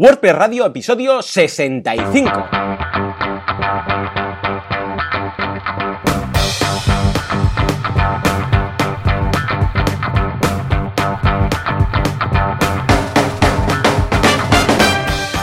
WordPress Radio, episodio 65.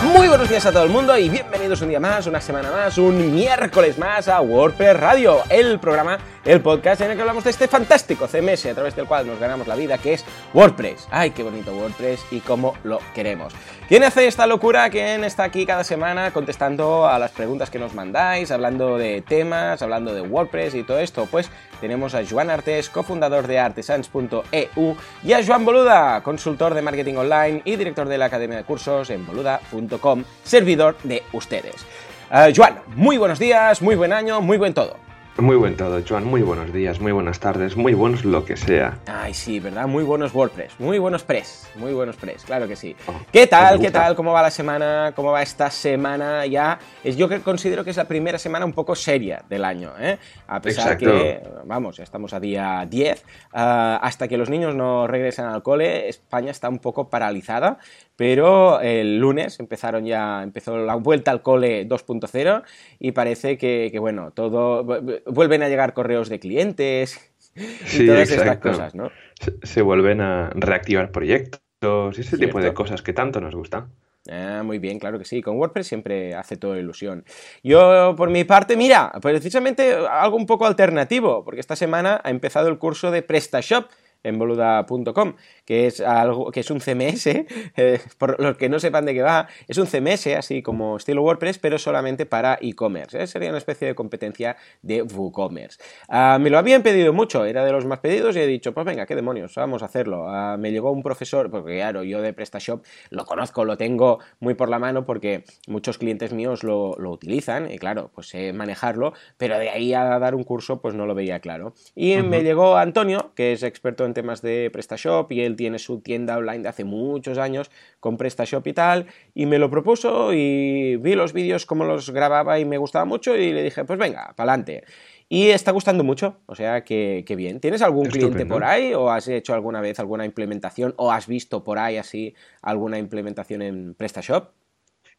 Muy buenos días a todo el mundo y bienvenidos un día más, una semana más, un miércoles más a WordPress Radio, el programa, el podcast en el que hablamos de este fantástico CMS a través del cual nos ganamos la vida, que es WordPress. Ay, qué bonito WordPress y cómo lo queremos. ¿Quién hace esta locura? ¿Quién está aquí cada semana contestando a las preguntas que nos mandáis, hablando de temas, hablando de WordPress y todo esto? Pues tenemos a Joan Artes, cofundador de artesans.eu, y a Joan Boluda, consultor de marketing online y director de la academia de cursos en boluda.com, servidor de ustedes. Uh, Joan, muy buenos días, muy buen año, muy buen todo. Muy buen todo, Joan. Muy buenos días, muy buenas tardes, muy buenos lo que sea. Ay, sí, ¿verdad? Muy buenos WordPress, muy buenos press, muy buenos press, claro que sí. Oh, ¿Qué tal? ¿Qué tal? ¿Cómo va la semana? ¿Cómo va esta semana ya? Es yo considero que es la primera semana un poco seria del año, ¿eh? A pesar Exacto. que, vamos, estamos a día 10, uh, hasta que los niños no regresen al cole, España está un poco paralizada, pero el lunes empezaron ya, empezó la vuelta al cole 2.0 y parece que, que, bueno, todo, vuelven a llegar correos de clientes y Sí, todas exacto. estas cosas, ¿no? Se, se vuelven a reactivar proyectos y ese tipo de cosas que tanto nos gustan. Ah, muy bien, claro que sí. Con WordPress siempre hace toda ilusión. Yo, por mi parte, mira, precisamente algo un poco alternativo, porque esta semana ha empezado el curso de PrestaShop en boluda.com, que es algo que es un CMS, eh, por los que no sepan de qué va, es un CMS así como estilo WordPress, pero solamente para e-commerce. ¿eh? Sería una especie de competencia de WooCommerce. Ah, me lo habían pedido mucho, era de los más pedidos y he dicho, pues venga, qué demonios, vamos a hacerlo. Ah, me llegó un profesor, porque claro, yo de PrestaShop lo conozco, lo tengo muy por la mano porque muchos clientes míos lo, lo utilizan y claro, pues sé manejarlo, pero de ahí a dar un curso pues no lo veía claro. Y me llegó Antonio, que es experto en temas de PrestaShop y él tiene su tienda online de hace muchos años con PrestaShop y tal, y me lo propuso y vi los vídeos como los grababa y me gustaba mucho y le dije, pues venga, pa'lante. Y está gustando mucho, o sea que, que bien. ¿Tienes algún cliente por ahí o has hecho alguna vez alguna implementación o has visto por ahí así alguna implementación en PrestaShop?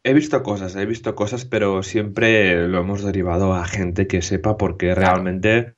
He visto cosas, he visto cosas, pero siempre lo hemos derivado a gente que sepa porque realmente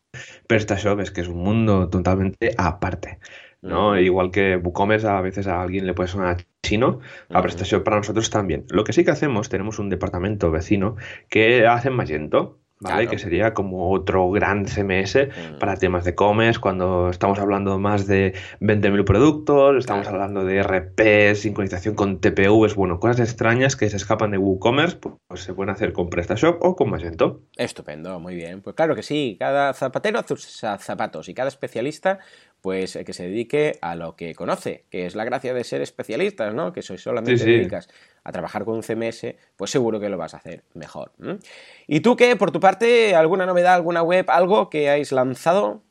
PrestaShop es que es un mundo totalmente aparte. ¿no? Igual que WooCommerce a veces a alguien le puede sonar chino, a Ujú. PrestaShop para nosotros también. Lo que sí que hacemos, tenemos un departamento vecino que hace Magento, ¿vale? Claro. Que sería como otro gran CMS Mm. para temas de e-commerce, cuando estamos hablando más de 20.000 productos, estamos Claro. hablando de RP, sincronización con TPUs, bueno, cosas extrañas que se escapan de WooCommerce, pues se pueden hacer con PrestaShop o con Magento. Estupendo, muy bien. Pues claro que sí, cada zapatero hace sus zapatos y cada especialista, pues eh, que se dedique a lo que conoce, que es la gracia de ser especialistas, ¿no? Que sois solamente Sí, sí. dedicas a trabajar con un CMS, pues seguro que lo vas a hacer mejor. ¿Y tú qué, por tu parte, alguna novedad, alguna web, algo que hayáis lanzado?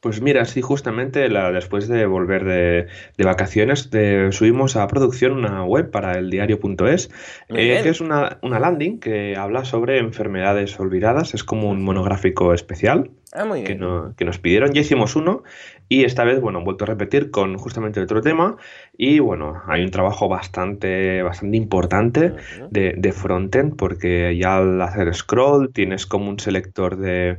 Pues mira, sí, justamente la, después de volver de, de vacaciones, de- subimos a producción una web para el diario.es, eh, que es una, una landing que habla sobre enfermedades olvidadas, es como un monográfico especial Ah, muy que, bien. no- que nos pidieron, ya hicimos uno y esta vez, bueno, han vuelto a repetir con justamente otro tema y bueno, hay un trabajo bastante, bastante importante de, de frontend porque ya al hacer scroll tienes como un selector de,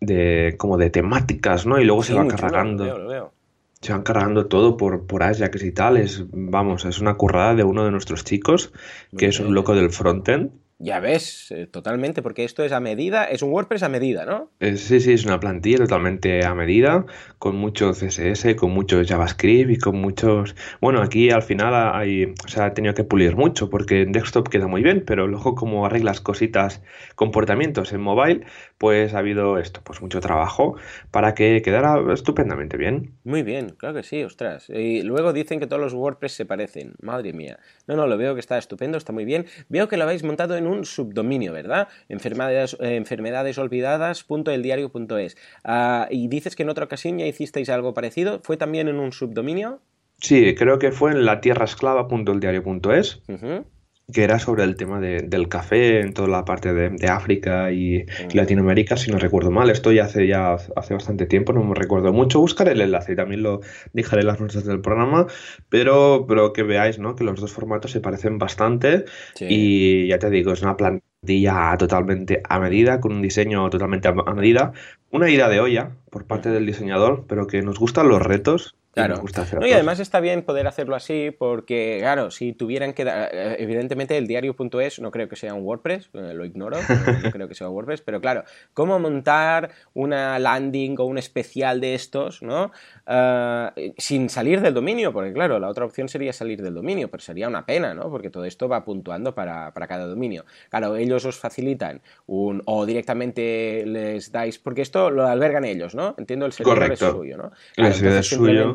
de como de temáticas, ¿no? Y luego Sí, se va chulo, cargando. lo veo, lo veo. Se van cargando todo por, por Ajax y tal. Es, vamos, es una currada de uno de nuestros chicos, Muy que es un loco del frontend. Ya ves, eh, totalmente, porque esto es a medida, es un WordPress a medida, ¿no? Eh, Sí, sí, es una plantilla totalmente a medida, con mucho CSS, con mucho JavaScript y con muchos... Bueno, aquí al final hay, o sea, ha tenido que pulir mucho porque en desktop queda muy bien, pero luego como arreglas cositas, comportamientos en mobile, pues ha habido esto, pues mucho trabajo para que quedara estupendamente bien. Muy bien, claro que sí, ostras. Y luego dicen que todos los WordPress se parecen. Madre mía. No, no, lo veo que está estupendo, está muy bien. Veo que lo habéis montado en un subdominio, ¿verdad? Enfermedades, eh, enfermedadesolvidadas.eldiario.es. Ah, y dices que en otra ocasión ya hicisteis algo parecido. ¿Fue también en un subdominio? Sí, creo que fue en la tierraesclava.eldiario.es. Ujú. Que era sobre el tema del café en toda la parte de, África y, mm. Latinoamérica, si no recuerdo mal. Esto ya hace, ya hace bastante tiempo, no me recuerdo mucho. Buscaré el enlace y también lo dejaré en las notas del programa, pero, pero que veáis ¿no? que los dos formatos se parecen bastante y ya te digo, es una plantilla totalmente a medida, con un diseño totalmente a medida, una idea de olla por parte del diseñador, pero que nos gustan los retos Claro. y además está bien poder hacerlo así porque, claro, si tuvieran que... Eh, evidentemente el diario.es no creo que sea un WordPress, eh, lo ignoro, no creo que sea un WordPress, pero claro, ¿cómo montar una landing o un especial de estos, ¿no? Eh, sin salir del dominio, porque claro, la otra opción sería salir del dominio, pero sería una pena, ¿no? Porque todo esto va puntuando para, cada dominio. Claro, ellos os facilitan un... o directamente les dais... porque esto lo albergan ellos, ¿no? Entiendo el servidor es suyo, ¿no? el servidor es suyo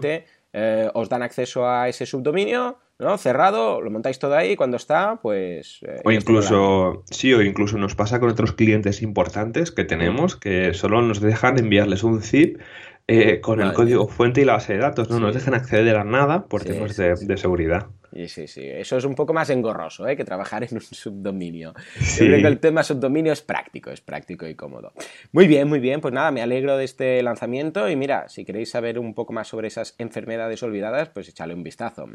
eh, os dan acceso a ese subdominio, ¿no? Cerrado, lo montáis todo ahí, cuando está, pues... Eh, o incluso, sí, o incluso nos pasa con otros clientes importantes que tenemos que solo nos dejan enviarles un zip eh, con el código fuente y la base de datos, no nos dejan acceder a nada por temas de seguridad. Sí, sí, sí. Eso es un poco más engorroso ¿eh? que trabajar en un subdominio. Yo creo que el tema subdominio es práctico, es práctico y cómodo. Muy bien, muy bien. Pues nada, me alegro de este lanzamiento y mira, si queréis saber un poco más sobre esas enfermedades olvidadas, pues échale un vistazo.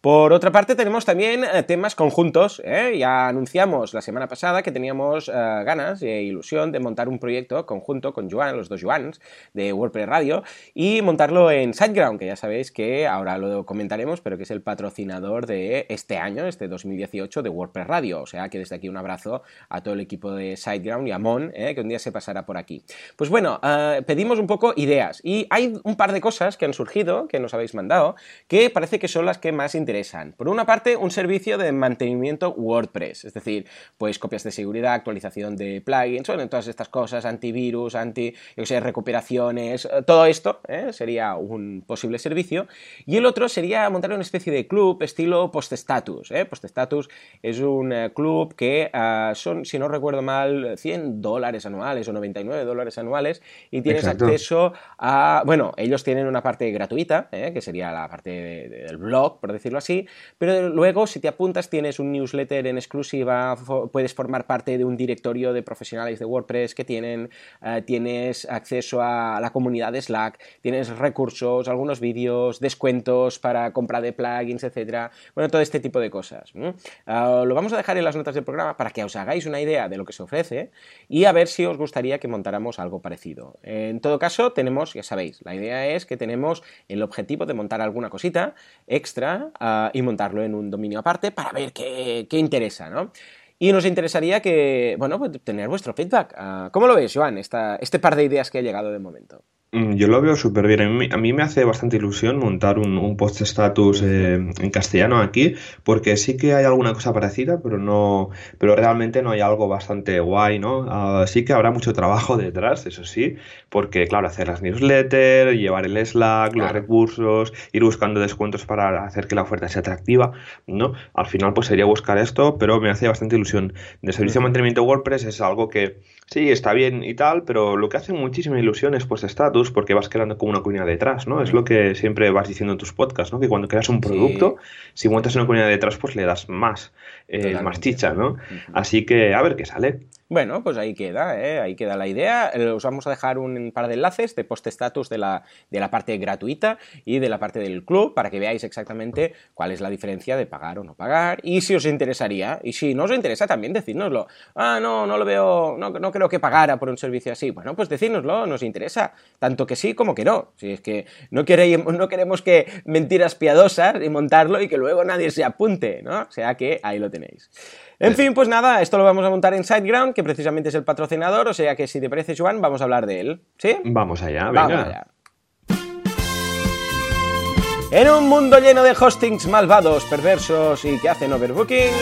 Por otra parte, tenemos también eh, temas conjuntos. ¿eh? Ya anunciamos la semana pasada que teníamos ganas e ilusión de montar un proyecto conjunto con Joan, los dos Joans de WordPress Radio, y montarlo en SiteGround, que ya sabéis que ahora lo comentaremos, pero que es el patrocinador de este año, este 2018, de WordPress Radio. O sea que desde aquí un abrazo a todo el equipo de SiteGround y a Mon, eh, que un día se pasará por aquí. Pues bueno, eh, pedimos un poco ideas y hay un par de cosas que han surgido, que nos habéis mandado, que parece que son las que más interesan. Por una parte, un servicio de mantenimiento WordPress, es decir, pues copias de seguridad, actualización de plugins, todas estas cosas, antivirus, anti, recuperaciones, eh, todo esto sería un posible servicio. Y el otro sería montar una especie de club, estilo Post-Status. ¿eh? Post-Status es un eh, club que ah, son, si no recuerdo mal, 100 dólares anuales o 99 dólares anuales y tienes acceso a... Bueno, ellos tienen una parte gratuita, ¿eh? que sería la parte del blog, por decirlo así, pero luego si te apuntas tienes un newsletter en exclusiva, puedes formar parte de un directorio de profesionales de WordPress que tienen, tienes acceso a la comunidad de Slack, tienes recursos, algunos vídeos, descuentos para compra de plugins, etcétera bueno, todo este tipo de cosas. Ah, lo vamos a dejar en las notas del programa para que os hagáis una idea de lo que se ofrece y a ver si os gustaría que montáramos algo parecido. En todo caso, tenemos, ya sabéis, la idea es que tenemos el objetivo de montar alguna cosita extra ah, y montarlo en un dominio aparte para ver qué, interesa, ¿no? Y nos interesaría que, bueno, pues tener vuestro feedback. Ah, ¿Cómo lo ves, Joan, este par de ideas que ha llegado de momento? Mm, yo lo veo súper bien. A mí, me hace bastante ilusión montar un, post-status eh, en castellano aquí, porque sí que hay alguna cosa parecida, pero no, pero realmente no hay algo bastante guay, ¿no? Ah, sí que habrá mucho trabajo detrás, eso sí, porque claro, hacer las newsletters, llevar el Slack, los recursos, ir buscando descuentos para hacer que la oferta sea atractiva, ¿no? Al final pues sería buscar esto, pero me hace bastante ilusión. De servicio de mantenimiento WordPress es algo que sí, está bien y tal, pero lo que hace muchísima ilusión es porque vas creando como una comunidad detrás, ¿no? Es lo que siempre vas diciendo en tus podcasts, ¿no? Que cuando creas un producto, si montas una comunidad detrás, pues le das más, eh, más chicha, ¿no? Así que a ver qué sale. Bueno, pues ahí queda, ¿eh? ahí queda la idea. Eh, os vamos a dejar un par de enlaces de post-status de la, de la parte gratuita y de la parte del club para que veáis exactamente cuál es la diferencia de pagar o no pagar y si os interesaría. Y si no os interesa, también decírnoslo. Ah, no, no lo veo, no, creo que pagara por un servicio así. Bueno, pues decírnoslo, nos interesa. Tanto que sí como que no. Si es que no, queremos, no queremos que mentiras piadosas y montarlo y que luego nadie se apunte, ¿no? O sea que ahí lo tenéis. En fin, pues nada, esto lo vamos a montar en SiteGround, que precisamente es el patrocinador, o sea que si te parece, Joan, vamos a hablar de él. ¿Sí? Vamos allá, venga. Vamos allá. En un mundo lleno de hostings malvados, perversos y que hacen overbooking,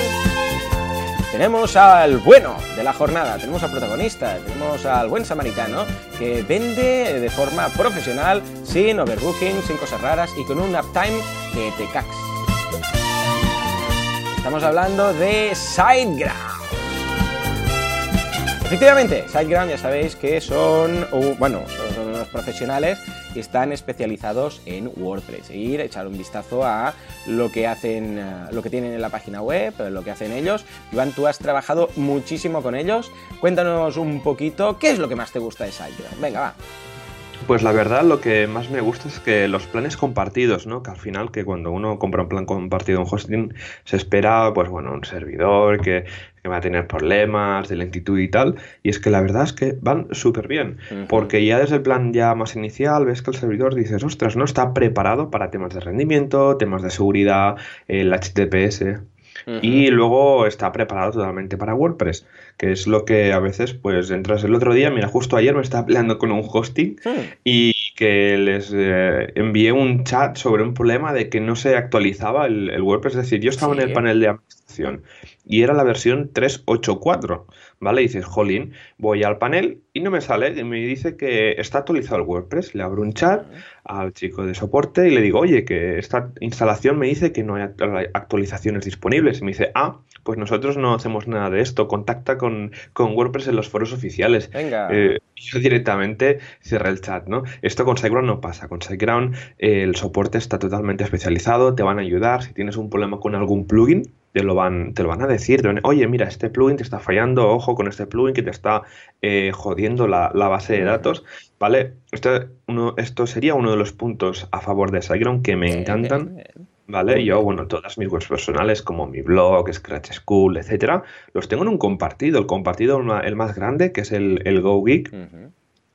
tenemos al bueno de la jornada, tenemos al protagonista, tenemos al buen samaritano que vende de forma profesional, sin overbooking, sin cosas raras y con un uptime que te cax. Estamos hablando de SiteGround. Efectivamente, SiteGround ya sabéis que son, bueno, son unos profesionales están especializados en WordPress. Ir, echar un vistazo a lo que hacen, eh, lo que tienen en la página web, lo que hacen ellos. Iván, tú has trabajado muchísimo con ellos. Cuéntanos un poquito qué es lo que más te gusta de SiteGround. Venga, va. Pues la verdad lo que más me gusta es que los planes compartidos, ¿no? Que al final que cuando uno compra un plan compartido en hosting se espera, pues bueno, un servidor que, va a tener problemas de lentitud y tal. Y es que la verdad es que van súper bien. Porque ya desde el plan ya más inicial ves que el servidor dices, ostras, no está preparado para temas de rendimiento, temas de seguridad, el HTTPS. Y luego está preparado totalmente para WordPress, que es lo que a veces, pues entras el otro día, mira, justo ayer me estaba peleando con un hosting hmm. y que les eh, envié un chat sobre un problema de que no se actualizaba el, WordPress, es decir, yo estaba en el panel de administración y era la versión 384, ¿vale? Y dices, jolín, voy al panel y no me sale, y me dice que está actualizado el WordPress, le abro un chat al chico de soporte y le digo, oye, que esta instalación me dice que no hay actualizaciones disponibles. Y me dice, ah, pues nosotros no hacemos nada de esto, contacta con, WordPress en los foros oficiales. Venga. Eh, yo directamente cerré el chat, ¿no? Esto con SiteGround no pasa. Con SiteGround el soporte está totalmente especializado, te van a ayudar. Si tienes un problema con algún plugin, te lo van, te lo van a decir. Oye, mira, este plugin te está fallando, ojo con este plugin que te está eh, jodiendo la, base de datos. ¿Vale? Esto, uno, esto sería uno de los puntos a favor de SiteGround que me encantan. ¿Vale? Yo, bueno, todas mis webs personales, como mi blog, Scratch School, etcétera, los tengo en un compartido. El compartido, el más grande, que es el, el GoGeek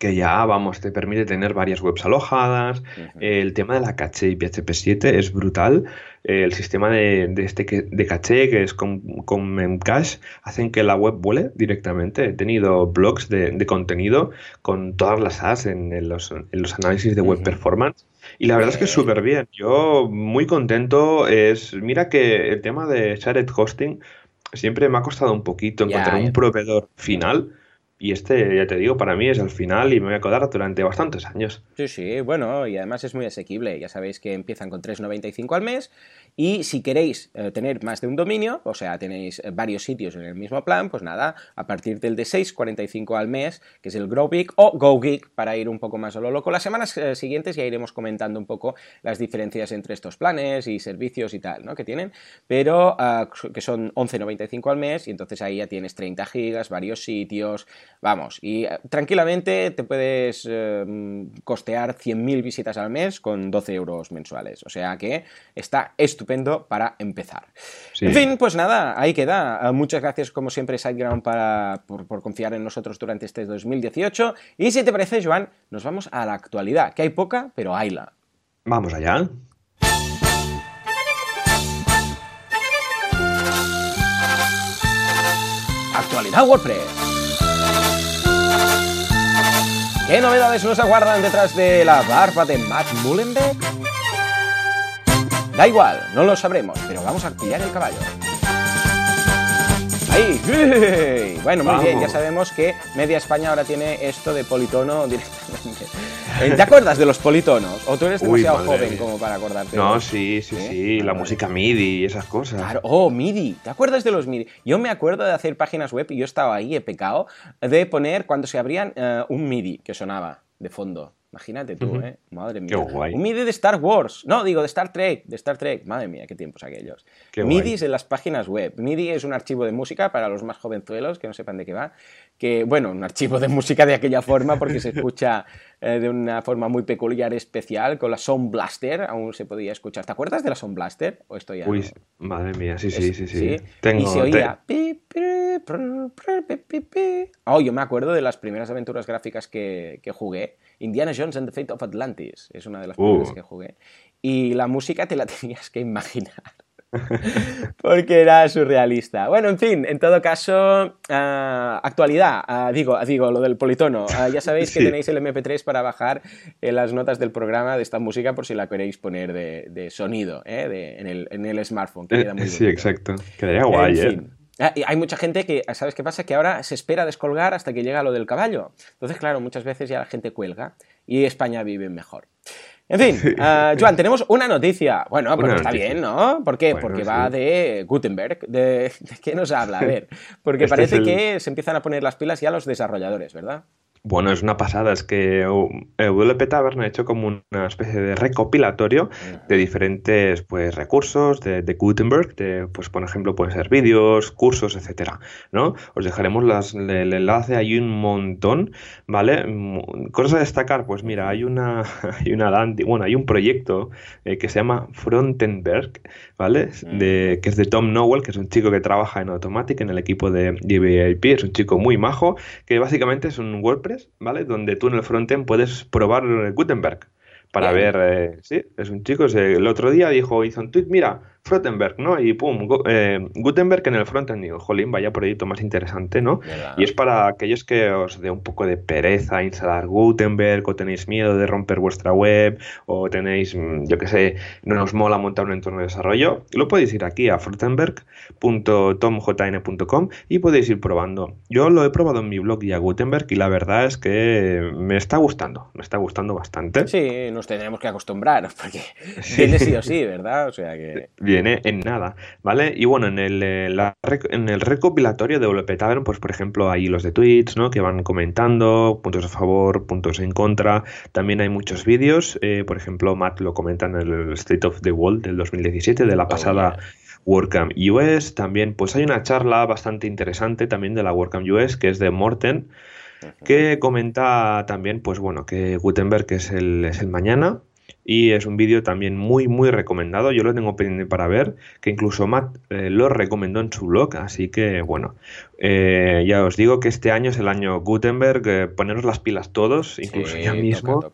que ya, vamos, te permite tener varias webs alojadas. El tema de la caché y PHP 7 es brutal. El sistema de, este de caché, que es con, con Memcache, hacen que la web vuele directamente. He tenido blogs de, contenido con todas las AS en, los, análisis de web performance. Y la verdad es que es súper bien. Yo muy contento. Es, mira que el tema de shared hosting siempre me ha costado un poquito encontrar un proveedor final y este, ya te digo, para mí es el final y me voy a acordar durante bastantes años. Sí, sí, bueno, y además es muy asequible. Ya sabéis que empiezan con 3,95 al mes y si queréis eh, tener más de un dominio, o sea, tenéis eh, varios sitios en el mismo plan, pues nada, a partir del de 6,45 al mes, que es el GrowGeek o GoGeek, para ir un poco más a lo loco. Las semanas eh, siguientes ya iremos comentando un poco las diferencias entre estos planes y servicios y tal, ¿no? Que tienen, pero ah, que son 11,95 al mes y entonces ahí ya tienes 30 gigas, varios sitios, vamos, y tranquilamente te puedes costear 100.000 visitas al mes con 12 euros mensuales. O sea que está estupendo para empezar. En fin, pues nada, ahí queda. Ah, muchas gracias, como siempre, SiteGround para, por, confiar en nosotros durante este 2018. Y si te parece, Joan, nos vamos a la actualidad, que hay poca, pero hayla. Vamos allá. Actualidad WordPress. ¿Qué novedades nos aguardan detrás de la barba de Matt Mullenbeck? Da igual, no lo sabremos, pero vamos a pillar el caballo. ¡Ahí! Bueno, muy bien, ya sabemos que Media España ahora tiene esto de politono directamente. Eh, ¿Te acuerdas de los politonos? ¿O tú eres demasiado joven como para acordarte? No, sí, sí, sí, la música MIDI y esas cosas. Claro, oh, MIDI. ¿Te acuerdas de los MIDI? Yo me acuerdo de hacer páginas web y yo estaba ahí, he pecado, de poner cuando se abrían eh, un MIDI que sonaba de fondo. Imagínate tú, ¿eh? Madre mía. Un MIDI de Star Wars. No, digo de Star Trek. De Star Trek. Madre mía, qué tiempos aquellos. Qué MIDIs en las páginas web. MIDI es un archivo de música para los más jovenzuelos que no sepan de qué va. Que, bueno, un archivo de música de aquella forma porque se escucha eh, de una forma muy peculiar, especial. Con la Sound Blaster aún se podía escuchar. ¿Te acuerdas de la Sound Blaster? ¿O esto ya Uy, madre mía, sí, sí, sí, sí. y se oía. Oh, yo me acuerdo de las primeras aventuras gráficas que, que jugué Indiana Jones and the Fate of Atlantis es una de las primeras uh. que jugué. Y la música te la tenías que imaginar. Porque era surrealista. Bueno, en fin, en todo caso, ah, actualidad, ah, digo, digo, lo del politono. Ah, ya sabéis que tenéis el MP3 para bajar eh, las notas del programa de esta música por si la queréis poner de, sonido eh, en, el, smartphone. Que queda muy sí, exacto. Quedaría guay, ¿eh? Ah, hay mucha gente que, ¿sabes qué pasa? Que ahora se espera descolgar hasta que llega lo del caballo. Entonces, claro, muchas veces ya la gente cuelga y España vive mejor. En fin, uh, Joan, tenemos una noticia. Bueno, pues está bien, ¿no? ¿Por qué? porque va de Gutenberg. De, qué nos habla? A ver, porque este parece que se empiezan a poner las pilas ya los desarrolladores, ¿verdad? Bueno, es una pasada, es que WP Tavern ha hecho como una especie de recopilatorio de diferentes pues, recursos de, Gutenberg, de, pues por ejemplo pueden ser vídeos, cursos, etcétera, ¿no? Os dejaremos las, el enlace, hay un montón, ¿vale? Mm, cosas a destacar, pues mira, hay una, hay una bueno, hay un proyecto eh, que se llama Frontenberg, ¿vale? De, que es de Tom Nowell, que es un chico que trabaja en Automatic en el equipo de DBIP, es un chico muy majo, que básicamente es un WordPress ¿vale? Donde tú en el frontend puedes probar Gutenberg para ver, eh, sí, es un chico, el otro día dijo, hizo un tweet, mira, Frottenberg, ¿no? Y pum, eh, Gutenberg en el frontend. Digo, jolín, vaya proyecto más interesante, ¿no? Y es para aquellos que os dé un poco de pereza instalar Gutenberg, o tenéis miedo de romper vuestra web, o tenéis, mm, yo qué sé, no os mola montar un entorno de desarrollo, lo podéis ir aquí a frottenberg.tomjn.com y podéis ir probando. Yo lo he probado en mi blog y a Gutenberg y la verdad es que me está gustando, me está gustando bastante. Sí, nos tendremos que acostumbrar, porque tiene sí o sí, ¿verdad? O sea que en nada, ¿vale? Y bueno, en el, eh, en el recopilatorio de WP Tavern, pues por ejemplo, hay los de tweets, ¿no? Que van comentando, puntos a favor, puntos en contra. También hay muchos vídeos, eh, por ejemplo, Matt lo comenta en el State of the World del 2017, de la oh, pasada... WordCamp US. También, pues hay una charla bastante interesante también de la WordCamp US, que es de Morten, que comenta también, pues bueno, que Gutenberg es el, es el mañana, y es un vídeo también muy muy recomendado. Yo lo tengo pendiente para ver que incluso Matt eh, lo recomendó en su blog así que bueno. Eh, ya os digo que este año es el año Gutenberg eh, poneros las pilas todos incluso ya mismo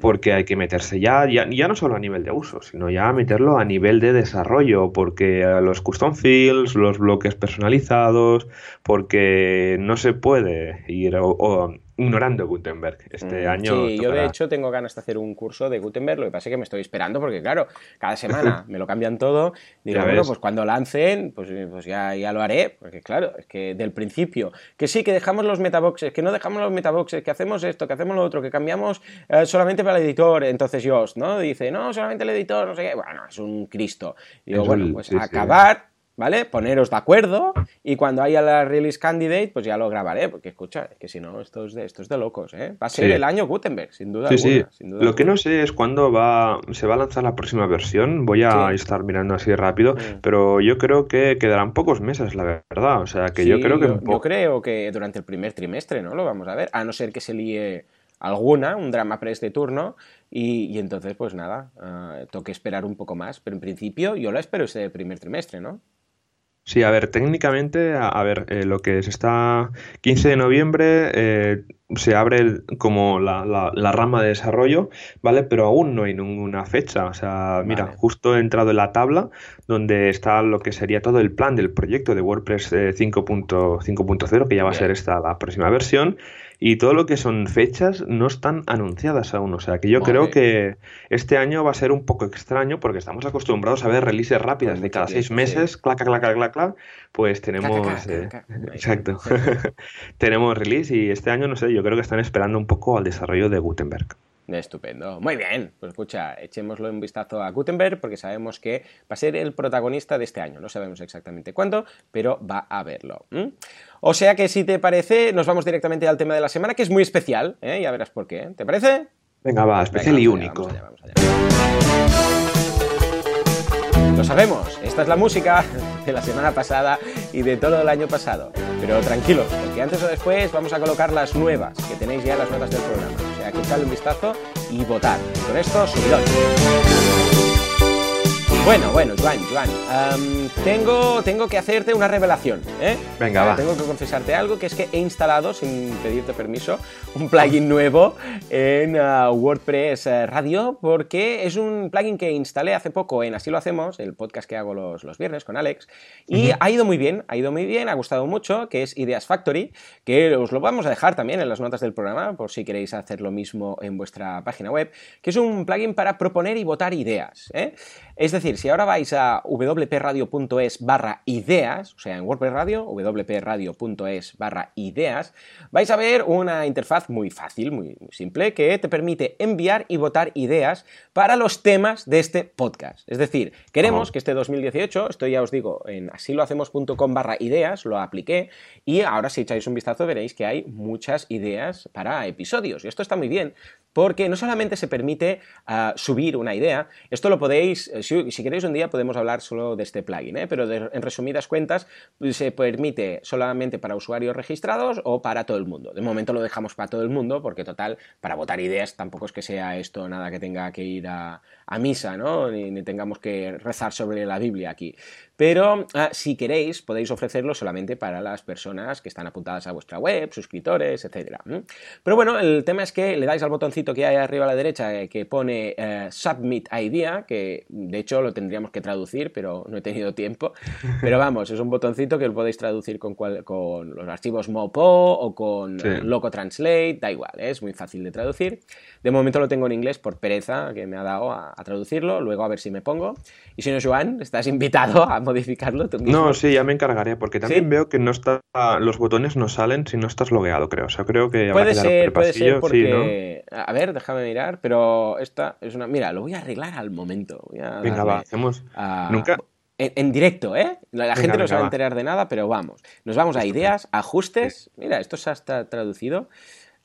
porque hay que meterse ya, ya, ya no solo a nivel de uso sino ya meterlo a nivel de desarrollo porque los custom fields los bloques personalizados porque no se puede ir o ignorando Gutenberg este mm, año. Sí, yo de hecho tengo ganas de hacer un curso de Gutenberg, lo que pasa es que me estoy esperando porque claro, cada semana me lo cambian todo, digo, bueno, pues cuando lancen, pues, pues ya, ya, lo haré, porque claro, es que del principio, que sí, que dejamos los metaboxes, que no dejamos los metaboxes, que hacemos esto, que hacemos lo otro, que cambiamos eh, solamente para el editor, entonces Jost, ¿no? Dice, no, solamente el editor, no sé qué, bueno, es un Cristo. Digo, bueno, pues acabar ¿vale? Poneros de acuerdo y cuando haya la release candidate, pues ya lo grabaré, porque escucha, es que si no, esto es de, esto es de locos, ¿eh? Va a ser el año Gutenberg, sin duda. Sí, sí. lo que no sé es cuándo va, se va a lanzar la próxima versión, voy a estar mirando así rápido, mm. pero yo creo que quedarán pocos meses, la verdad, o sea, que yo creo que... Yo, creo que durante el primer trimestre, ¿no? Lo vamos a ver, a no ser que se líe alguna, un drama press de turno, y, entonces, pues nada, uh, toque esperar un poco más, pero en principio yo lo espero ese primer trimestre, ¿no? Sí, a ver, técnicamente, a, ver, eh, lo que es está 15 de noviembre eh, se abre como la, la, rama de desarrollo, ¿vale? Pero aún no hay ninguna fecha. O sea, mira, justo he entrado en la tabla donde está lo que sería todo el plan del proyecto de WordPress 5.0, eh, que ya va a ser esta la próxima versión y todo lo que son fechas no están anunciadas aún. O sea que yo creo que este año va a ser un poco extraño porque estamos acostumbrados a ver releases rápidas de cada seis meses, clac, clac, clac, clac, pues tenemos... Exacto. tenemos release y este año, no sé, yo creo que están esperando un poco al desarrollo de Gutenberg. Estupendo. Muy bien. Pues escucha, echémoslo un vistazo a Gutenberg porque sabemos que va a ser el protagonista de este año. No sabemos exactamente cuándo, pero va a verlo. O sea que si te parece, nos vamos directamente al tema de la semana, que es muy especial. ¿eh? Ya verás por qué. ¿Te parece? Venga, va, especial y único. Lo sabemos, esta es la música de la semana pasada y de todo el año pasado. Pero tranquilos, porque antes o después vamos a colocar las nuevas, que tenéis ya las notas del programa. Sea, que echarle un vistazo y votar. Y con esto, subidón. Bueno, bueno, Juan, Juan, tengo, tengo que hacerte una revelación, ¿eh? Venga, va. Tengo que confesarte algo, que es que he instalado, sin pedirte permiso, un plugin nuevo en uh, WordPress uh, Radio, porque es un plugin que instalé hace poco en Así lo hacemos, el podcast que hago los, los viernes con Alex, y ha ido muy bien, ha ido muy bien, ha gustado mucho, que es Ideas Factory, que os lo vamos a dejar también en las notas del programa, por si queréis hacer lo mismo en vuestra página web, que es un plugin para proponer y votar ideas, ¿eh? Es decir, si ahora vais a wpradio.es barra ideas, o sea, en WordPress Radio, wpradio.es barra ideas, vais a ver una interfaz muy fácil, muy, simple, que te permite enviar y votar ideas para los temas de este podcast. Es decir, queremos que este 2018, esto ya os digo, en asilohacemos.com barra ideas, lo apliqué, y ahora si echáis un vistazo veréis que hay muchas ideas para episodios. Y esto está muy bien, porque no solamente se permite ah, subir una idea, esto lo podéis, eh, si, queréis un día podemos hablar solo de este plugin, ¿eh? pero en resumidas cuentas pues, se permite solamente para usuarios registrados o para todo el mundo. De momento lo dejamos para todo el mundo porque total, para votar ideas tampoco es que sea esto nada que tenga que ir a, misa, ¿no? Ni, tengamos que rezar sobre la Biblia aquí. Pero ah, si queréis podéis ofrecerlo solamente para las personas que están apuntadas a vuestra web, suscriptores, etc. Pero bueno, el tema es que le dais al botoncito que hay arriba a la derecha eh, que pone eh, Submit Idea, que de hecho lo tendríamos que traducir, pero no he tenido tiempo. Pero vamos, es un botoncito que lo podéis traducir con, con los archivos Mopo o con eh, Loco Translate, da igual, es muy fácil de traducir. De momento lo tengo en inglés por pereza que me ha dado a, traducirlo, luego a ver si me pongo. Y si no, Joan, estás invitado a modificarlo tú mismo. No, sí, ya me encargaré, porque también veo que no está, los botones no salen si no estás logueado, creo. O sea, creo que puede ser, puede ser porque, a ver, déjame mirar, pero esta es una... Mira, lo voy a arreglar al momento. Venga, va, hacemos... Nunca... En, directo, ¿eh? La, gente no se va a enterar de nada, pero vamos. Nos vamos a ideas, ajustes. Mira, esto se está traducido.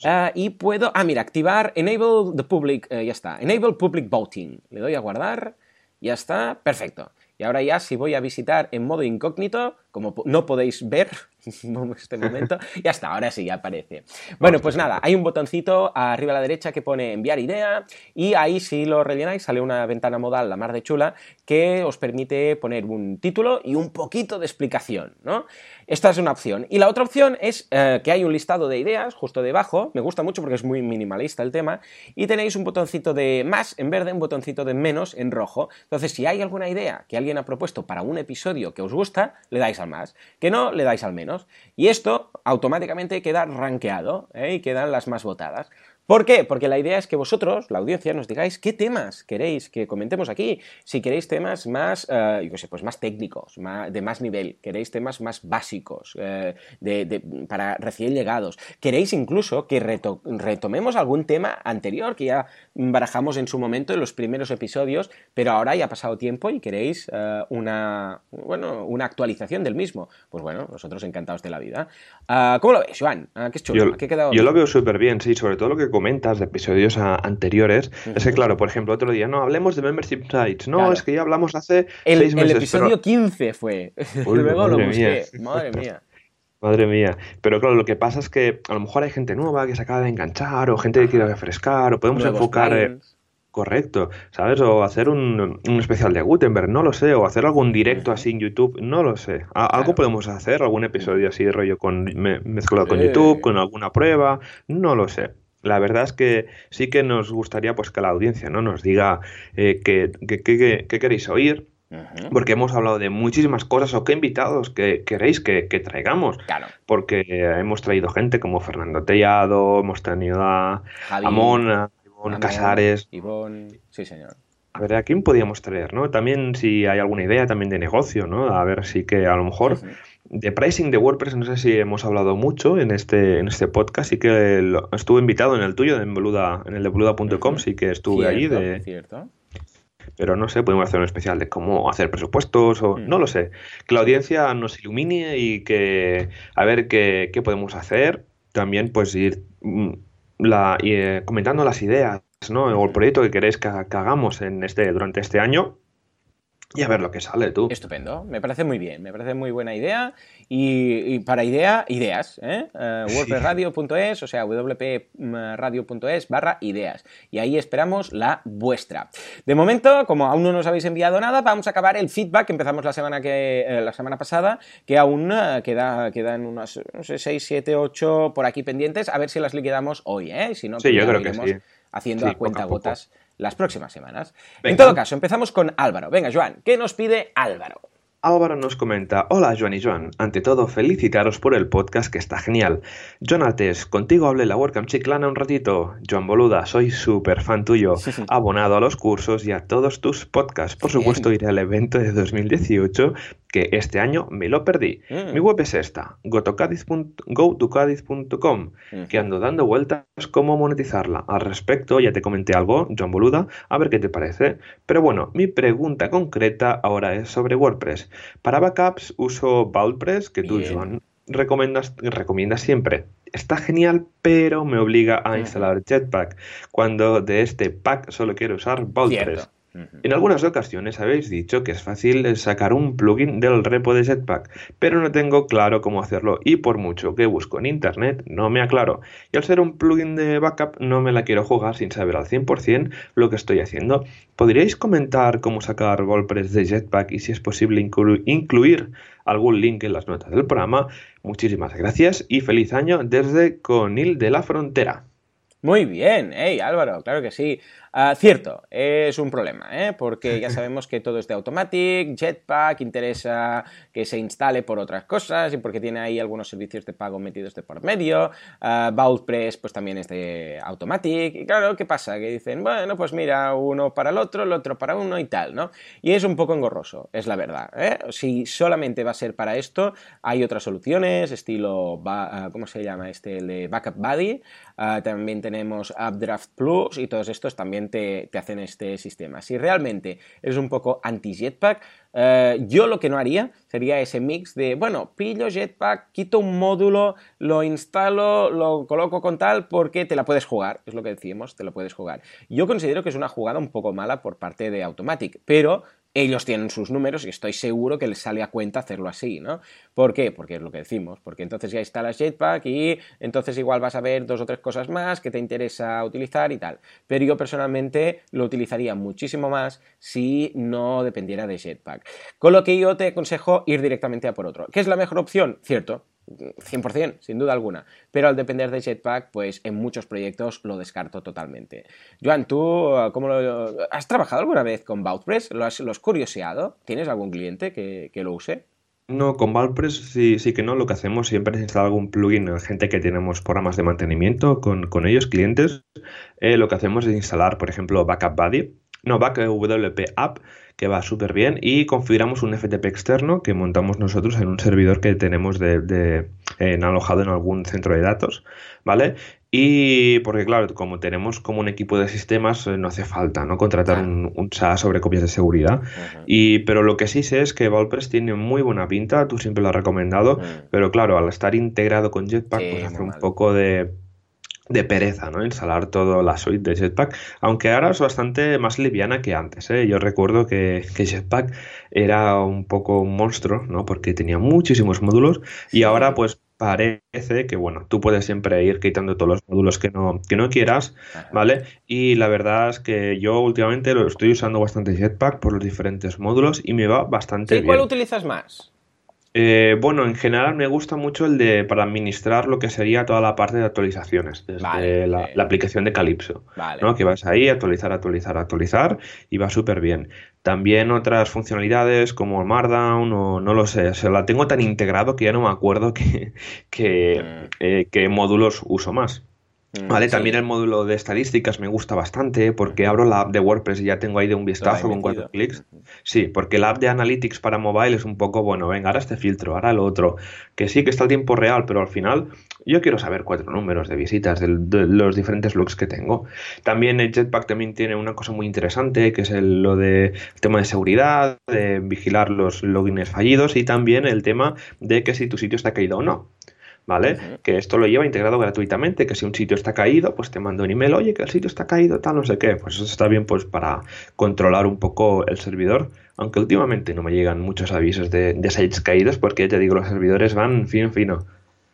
Ah, y puedo... Ah, mira, activar Enable the Public... Eh, ya está. Enable Public Voting. Le doy a guardar. Ya está. Perfecto. Y ahora ya si voy a visitar en modo incógnito, como no podéis ver este momento, y hasta ahora sí aparece. Bueno, pues nada, hay un botoncito arriba a la derecha que pone enviar idea y ahí si lo rellenáis sale una ventana modal, la mar de chula, que os permite poner un título y un poquito de explicación, ¿no? Esta es una opción. Y la otra opción es eh, que hay un listado de ideas justo debajo, me gusta mucho porque es muy minimalista el tema, y tenéis un botoncito de más en verde, un botoncito de menos en rojo. Entonces, si hay alguna idea que alguien ha propuesto para un episodio que os gusta, le dais al más, que no, le dais al menos. Y esto automáticamente queda rankeado ¿eh? y quedan las más votadas. ¿Por qué? Porque la idea es que vosotros, la audiencia, nos digáis qué temas queréis que comentemos aquí. Si queréis temas más, eh, yo qué sé, pues más técnicos, de más nivel, queréis temas más básicos, eh, para recién llegados. Queréis incluso que retomemos algún tema anterior que ya barajamos en su momento en los primeros episodios, pero ahora ya ha pasado tiempo y queréis eh, una, bueno, una actualización del mismo. Pues bueno, nosotros encantados de la vida. Ah, ¿Cómo lo ves, Joan? Ah, ¿Qué chulo? Yo, yo lo veo súper bien, sí, sobre todo lo que comentas de episodios anteriores, es que, claro, por ejemplo, otro día, no, hablemos de membership sites. No, es que ya hablamos hace el, seis meses. El episodio 15 fue. Luego lo busqué. Madre mía. Madre mía. Pero claro, lo que pasa es que a lo mejor hay gente nueva que se acaba de enganchar o gente que quiere refrescar o podemos enfocar... correcto, ¿sabes? O hacer un, especial de Gutenberg, no lo sé, o hacer algún directo así en YouTube, no lo sé. algo podemos hacer, algún episodio así de rollo con, mezclado con YouTube, con alguna prueba, no lo sé la verdad es que sí que nos gustaría pues que la audiencia no nos diga eh, qué, queréis oír. Porque hemos hablado de muchísimas cosas o qué invitados que queréis que, traigamos. Porque hemos traído gente como Fernando Tellado, hemos tenido a, a Mona, Ivonne Casares. sí señor. A ver, ¿a quién podíamos traer? ¿no? También si hay alguna idea también de negocio, ¿no? A ver si que a lo mejor de pricing de WordPress no sé si hemos hablado mucho en este, en este podcast, sí que estuve invitado en el tuyo, en, Boluda, en el de boluda.com, sí que estuve allí. De, cierto. Pero no sé, podemos hacer un especial de cómo hacer presupuestos o no lo sé. Que la audiencia nos ilumine y que a ver qué, qué podemos hacer. También pues ir mm, la, eh, comentando las ideas ¿no? o el proyecto que queréis que, que hagamos en este, durante este año y a ver lo que sale tú. Estupendo, me parece muy bien, me parece muy buena idea. Y, para idea, ideas, ¿eh? Uh, wordpressradio.es, o sea, wpradio.es barra ideas. Y ahí esperamos la vuestra. De momento, como aún no nos habéis enviado nada, vamos a acabar el feedback que empezamos la semana, que, eh, la semana pasada, que aún uh, queda, quedan unas, no sé, 6, 7, 8 por aquí pendientes, a ver si las liquidamos hoy, ¿eh? Si no, sí, yo creo que sí. haciendo a cuenta gotas las próximas semanas. En todo caso, empezamos con Álvaro. Venga, Joan, ¿qué nos pide Álvaro? Álvaro nos comenta, hola Joan y Joan, ante todo felicitaros por el podcast que está genial. Joan Altes, contigo hablé la WordCamp Chiclana un ratito. Joan Boluda, soy súper fan tuyo, abonado a los cursos y a todos tus podcasts. Por supuesto iré al evento de 2018 que este año me lo perdí. Mm. Mi web es esta, gotocadiz.com, que ando dando vueltas cómo monetizarla. Al respecto, ya te comenté algo, Joan Boluda, a ver qué te parece. Pero bueno, mi pregunta concreta ahora es sobre WordPress. Para backups uso Vaultpress, que tú, Joan, recomiendas, recomiendas siempre. Está genial, pero me obliga a instalar Jetpack, cuando de este pack solo quiero usar Vaultpress. En algunas ocasiones habéis dicho que es fácil sacar un plugin del repo de Jetpack, pero no tengo claro cómo hacerlo y por mucho que busco en internet no me aclaro. Y al ser un plugin de backup no me la quiero jugar sin saber al 100% lo que estoy haciendo. ¿Podríais comentar cómo sacar WordPress de Jetpack y si es posible incluir algún link en las notas del programa? Muchísimas gracias y feliz año desde Conil de la Frontera. Muy bien, hey Álvaro, claro que sí. Ah, cierto, es un problema, ¿eh? porque ya sabemos que todo es de Automatic, Jetpack, interesa que se instale por otras cosas y porque tiene ahí algunos servicios de pago metidos de por medio. Uh, Vaultpress, pues también es de Automatic. Y claro, ¿qué pasa? Que dicen, bueno, pues mira, uno para el otro, el otro para uno y tal, ¿no? Y es un poco engorroso, es la verdad. ¿eh? Si solamente va a ser para esto, hay otras soluciones, estilo, ah, ¿cómo se llama este? El de Backup Buddy. también tenemos Updraft Plus y todos estos también te, hacen este sistema. Si realmente es un poco anti-Jetpack, eh, yo lo que no haría sería ese mix de, bueno, pillo Jetpack, quito un módulo, lo instalo, lo coloco con tal, porque te la puedes jugar, es lo que decíamos, te lo puedes jugar. Yo considero que es una jugada un poco mala por parte de Automatic, pero ellos tienen sus números y estoy seguro que les sale a cuenta hacerlo así, ¿no? ¿Por qué? Porque es lo que decimos, porque entonces ya instalas Jetpack y entonces igual vas a ver dos o tres cosas más que te interesa utilizar y tal. Pero yo personalmente lo utilizaría muchísimo más si no dependiera de Jetpack. Con lo que yo te aconsejo ir directamente a por otro. ¿Qué es la mejor opción? Cierto, 100%, sin duda alguna. Pero al depender de Jetpack, pues en muchos proyectos lo descarto totalmente. Joan, ¿tú cómo lo, has trabajado alguna vez con Vaultpress? ¿Lo has, curioseado? ¿Tienes algún cliente que, lo use? No, con Vaultpress sí, sí que no. Lo que hacemos siempre es instalar algún plugin en gente que tenemos programas de mantenimiento con, ellos, clientes. Eh, lo que hacemos es instalar, por ejemplo, Backup Buddy. No, Backup WP App que va súper bien y configuramos un FTP externo que montamos nosotros en un servidor que tenemos de, en alojado en algún centro de datos, ¿vale? Y porque claro, como tenemos como un equipo de sistemas, eh, no hace falta ¿no? contratar un, un, SaaS sobre copias de seguridad. y, pero lo que sí sé es que Valpress tiene muy buena pinta, tú siempre lo has recomendado, pero claro, al estar integrado con Jetpack, pues hace un poco de de pereza, ¿no? Instalar toda la suite de Jetpack, aunque ahora es bastante más liviana que antes, ¿eh? Yo recuerdo que, Jetpack era un poco un monstruo, ¿no? Porque tenía muchísimos módulos y ahora pues parece que, bueno, tú puedes siempre ir quitando todos los módulos que no, que no quieras, ¿vale? Y la verdad es que yo últimamente lo estoy usando bastante Jetpack por los diferentes módulos y me va bastante bien. ¿Cuál utilizas más? Eh, bueno, en general me gusta mucho el de para administrar lo que sería toda la parte de actualizaciones, desde la, aplicación de Calypso, ¿no? que vas ahí, actualizar, actualizar, actualizar y va súper bien. También otras funcionalidades como Markdown o no lo sé, o la tengo tan integrado que ya no me acuerdo que, mm. eh, qué módulos uso más. Mm, vale, también el módulo de estadísticas me gusta bastante porque abro la app de WordPress y ya tengo ahí de un vistazo con cuatro clics. Sí, porque la app de Analytics para mobile es un poco, bueno, venga, ahora este filtro, ahora el otro, que sí que está a tiempo real, pero al final yo quiero saber cuatro números de visitas de, los diferentes looks que tengo. También el Jetpack también tiene una cosa muy interesante que es el, lo de tema de seguridad, de vigilar los logins fallidos y también el tema de que si tu sitio está caído o no. ¿Vale? Que esto lo lleva integrado gratuitamente, que si un sitio está caído, pues te mando un email, oye, que el sitio está caído, tal, no sé qué. Pues eso está bien pues para controlar un poco el servidor, aunque últimamente no me llegan muchos avisos de, de sites caídos porque ya te digo, los servidores van fino fino.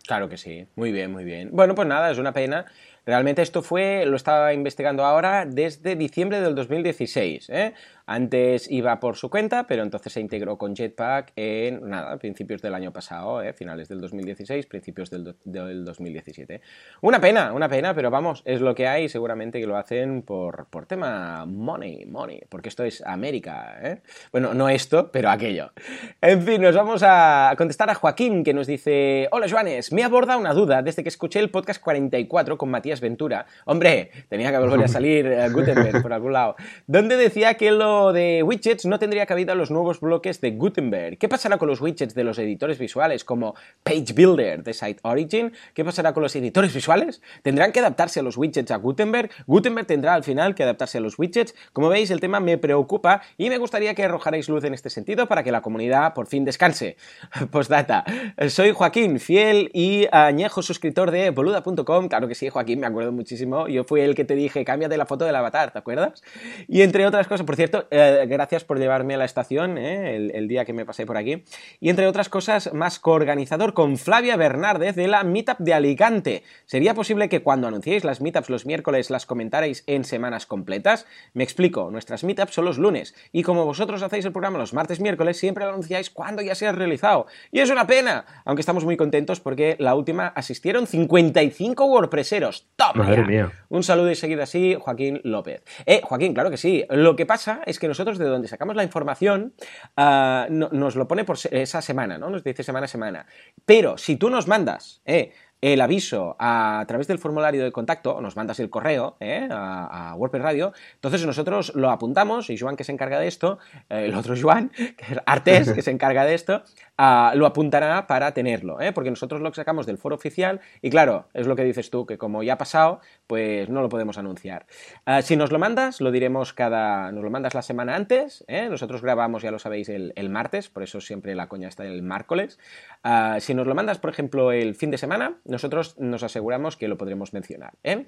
Claro que sí, muy bien, muy bien. Bueno, pues nada, es una pena Realmente esto fue, lo estaba investigando ahora desde diciembre del 2016. ¿eh? Antes iba por su cuenta, pero entonces se integró con Jetpack en, nada, principios del año pasado, ¿eh? finales del 2016, principios del, 2017. Una pena, una pena, pero vamos, es lo que hay, seguramente que lo hacen por, por tema money, money, porque esto es América, ¿eh? Bueno, no esto, pero aquello. En fin, nos vamos a contestar a Joaquín, que nos dice, hola Joanes, me aborda una duda desde que escuché el podcast 44 con Matías Ventura. Hombre, tenía que volver a salir eh, Gutenberg por algún lado. Donde decía que lo de widgets no tendría cabida los nuevos bloques de Gutenberg. ¿Qué pasará con los widgets de los editores visuales como Page Builder de Site Origin? ¿Qué pasará con los editores visuales? ¿Tendrán que adaptarse a los widgets a Gutenberg? ¿Gutenberg tendrá al final que adaptarse a los widgets? Como veis, el tema me preocupa y me gustaría que arrojarais luz en este sentido para que la comunidad por fin descanse. Postdata. Soy Joaquín, fiel y añejo suscriptor de boluda.com. Claro que sí, Joaquín, me acuerdo muchísimo. Yo fui el que te dije, cámbiate la foto del avatar, ¿te acuerdas? Y entre otras cosas, por cierto, eh, gracias por llevarme a la estación eh, el, día que me pasé por aquí. Y entre otras cosas, más coorganizador con Flavia Bernárdez de la Meetup de Alicante. ¿Sería posible que cuando anunciéis las Meetups los miércoles las comentarais en semanas completas? Me explico, nuestras Meetups son los lunes y como vosotros hacéis el programa los martes miércoles, siempre lo anunciáis cuando ya se ha realizado. Y es una pena, aunque estamos muy contentos porque la última asistieron 55 WordPresseros. ¡Top! Madre mía. Un saludo y seguido así, Joaquín López. Eh, Joaquín, claro que sí. Lo que pasa es que que nosotros de donde sacamos la información ah, nos lo pone por esa semana, ¿no? Nos dice semana a semana. Pero si tú nos mandas eh, el aviso a, través del formulario de contacto, o nos mandas el correo eh, a, WordPress Radio, entonces nosotros lo apuntamos y Joan que se encarga de esto, eh, el otro Joan, que es Artés, que se encarga de esto, lo apuntará para tenerlo, eh, porque nosotros lo sacamos del foro oficial y claro, es lo que dices tú, que como ya ha pasado, pues no lo podemos anunciar. Ah, si nos lo mandas, lo diremos cada, nos lo mandas la semana antes, nosotros grabamos, ya lo sabéis, el, el, martes, por eso siempre la coña está el miércoles. Ah, si nos lo mandas, por ejemplo, el fin de semana, nosotros nos aseguramos que lo podremos mencionar. ¿eh?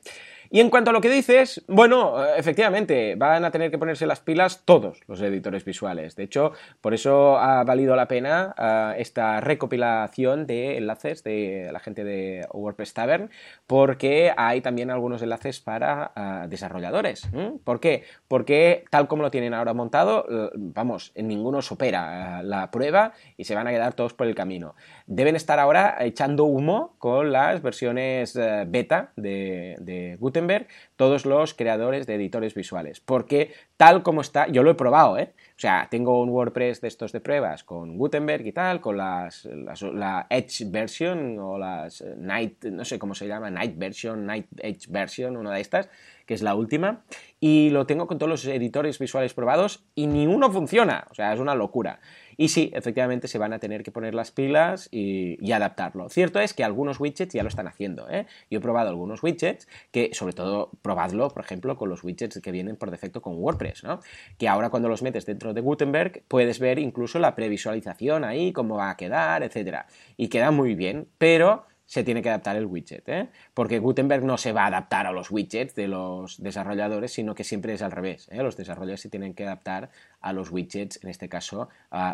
Y en cuanto a lo que dices, bueno, efectivamente, van a tener que ponerse las pilas todos los editores visuales. De hecho, por eso ha valido la pena ah, esta recopilación de enlaces de la gente de WordPress Tavern, porque hay también algunos enlaces para ah, desarrolladores. ¿Por qué? Porque tal como lo tienen ahora montado, eh, vamos, ninguno supera la prueba y se van a quedar todos por el camino deben estar ahora echando humo con las versiones eh, beta de, Gutenberg, todos los creadores de editores visuales. Porque tal como está, yo lo he probado, ¿eh? O sea, tengo un WordPress de estos de pruebas con Gutenberg y tal, con las, la Edge version o las Night, no sé cómo se llama, Night version, Night Edge version, una de estas, que es la última, y lo tengo con todos los editores visuales probados y ni uno funciona, o sea, es una locura. Y sí, efectivamente se van a tener que poner las pilas y, adaptarlo. Cierto es que algunos widgets ya lo están haciendo. ¿eh? Yo he probado algunos widgets que, sobre todo, probadlo, por ejemplo, con los widgets que vienen por defecto con WordPress, ¿no? Que ahora cuando los metes dentro de Gutenberg puedes ver incluso la previsualización ahí, cómo va a quedar, etcétera. Y queda muy bien, pero se tiene que adaptar el widget, ¿eh? porque Gutenberg no se va a adaptar a los widgets de los desarrolladores, sino que siempre es al revés. ¿eh? Los desarrolladores se tienen que adaptar a los widgets, en este caso,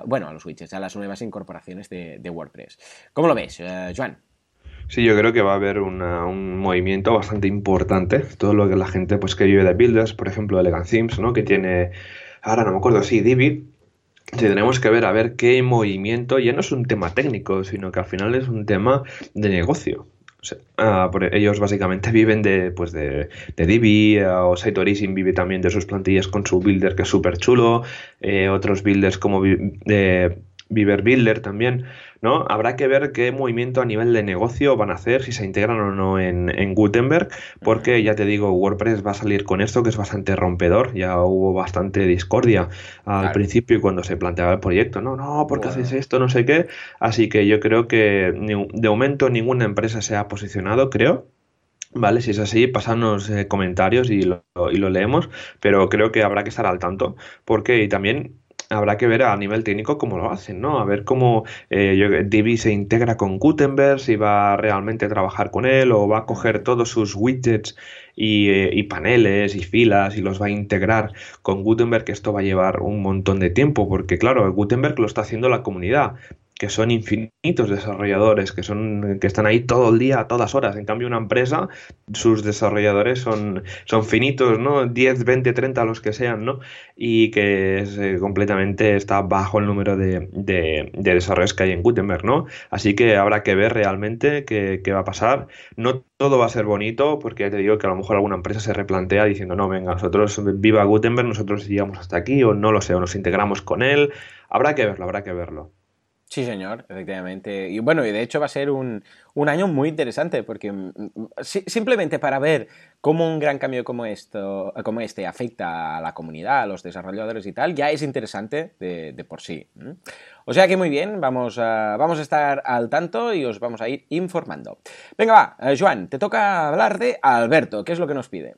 bueno, a los widgets, a las nuevas incorporaciones de, WordPress. ¿Cómo lo ves, eh, Joan? Sí, yo creo que va a haber un movimiento bastante importante. Todo lo que la gente pues, que vive de builders, por ejemplo, Elegant Themes, ¿no? que tiene, ahora no me acuerdo, sí, Divi, tenemos que ver a ver qué movimiento, ya no es un tema técnico, sino que al final es un tema de negocio. Ah, ellos básicamente viven de, pues de, de Divi ah, o Saitorism vive también de sus plantillas con su builder que es súper chulo, eh, otros builders como de Beaver Builder también, ¿no? Habrá que ver qué movimiento a nivel de negocio van a hacer, si se integran o no en, Gutenberg, porque ya te digo, WordPress va a salir con esto que es bastante rompedor, ya hubo bastante discordia al principio cuando se planteaba el proyecto, no, no, ¿por qué haces esto? No sé qué, así que yo creo que de momento ninguna empresa se ha posicionado, creo, Vale, si es así, pasadnos eh, comentarios y lo, y lo, leemos, pero creo que habrá que estar al tanto, porque también habrá que ver a nivel técnico cómo lo hacen, ¿no? A ver cómo eh, Divi se integra con Gutenberg, si va realmente a trabajar con él o va a coger todos sus widgets y, eh, y, paneles y filas y los va a integrar con Gutenberg, que esto va a llevar un montón de tiempo, porque claro, Gutenberg lo está haciendo la comunidad que son infinitos desarrolladores, que, son, que están ahí todo el día, a todas horas. En cambio, una empresa, sus desarrolladores son, son finitos, ¿no? 10, 20, 30, los que sean, ¿no? Y que eh, completamente está bajo el número de, de, desarrollos que hay en Gutenberg, ¿no? Así que habrá que ver realmente qué, qué va a pasar. No todo va a ser bonito, porque ya te digo que a lo mejor alguna empresa se replantea diciendo, no, venga, nosotros, viva Gutenberg, nosotros llegamos hasta aquí, o no lo sé, o nos integramos con él. Habrá que verlo, habrá que verlo. Sí, señor, efectivamente. Y bueno, y de hecho va a ser un, año muy interesante, porque mm, mm, simplemente para ver cómo un gran cambio como, esto, como este afecta a la comunidad, a los desarrolladores y tal, ya es interesante de, por sí. O sea que muy bien, vamos a, vamos a estar al tanto y os vamos a ir informando. Venga, va, eh, Joan, te toca hablar de Alberto. ¿Qué es lo que nos pide?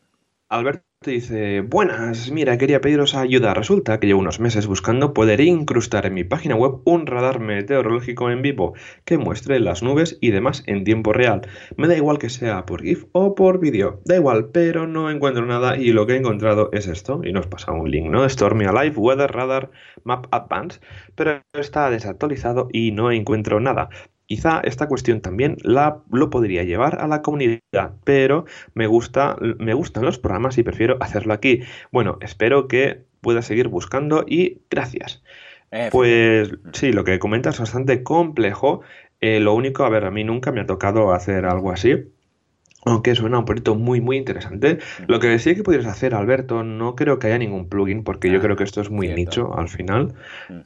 Alberto dice, buenas, mira, quería pediros ayuda. Resulta que llevo unos meses buscando poder incrustar en mi página web un radar meteorológico en vivo que muestre las nubes y demás en tiempo real. Me da igual que sea por GIF o por vídeo, da igual, pero no encuentro nada y lo que he encontrado es esto. Y nos pasa un link, ¿no? Stormy Alive Weather Radar Map Advance, pero está desactualizado y no encuentro nada. Quizá esta cuestión también la, lo podría llevar a la comunidad, pero me, gusta, me gustan los programas y prefiero hacerlo aquí. Bueno, espero que pueda seguir buscando y gracias. Pues sí, lo que comentas es bastante complejo. Eh, lo único, a ver, a mí nunca me ha tocado hacer algo así. Aunque suena un proyecto muy, muy interesante. Lo que sí que podrías hacer, Alberto, no creo que haya ningún plugin, porque yo ah, creo que esto es muy nicho al final.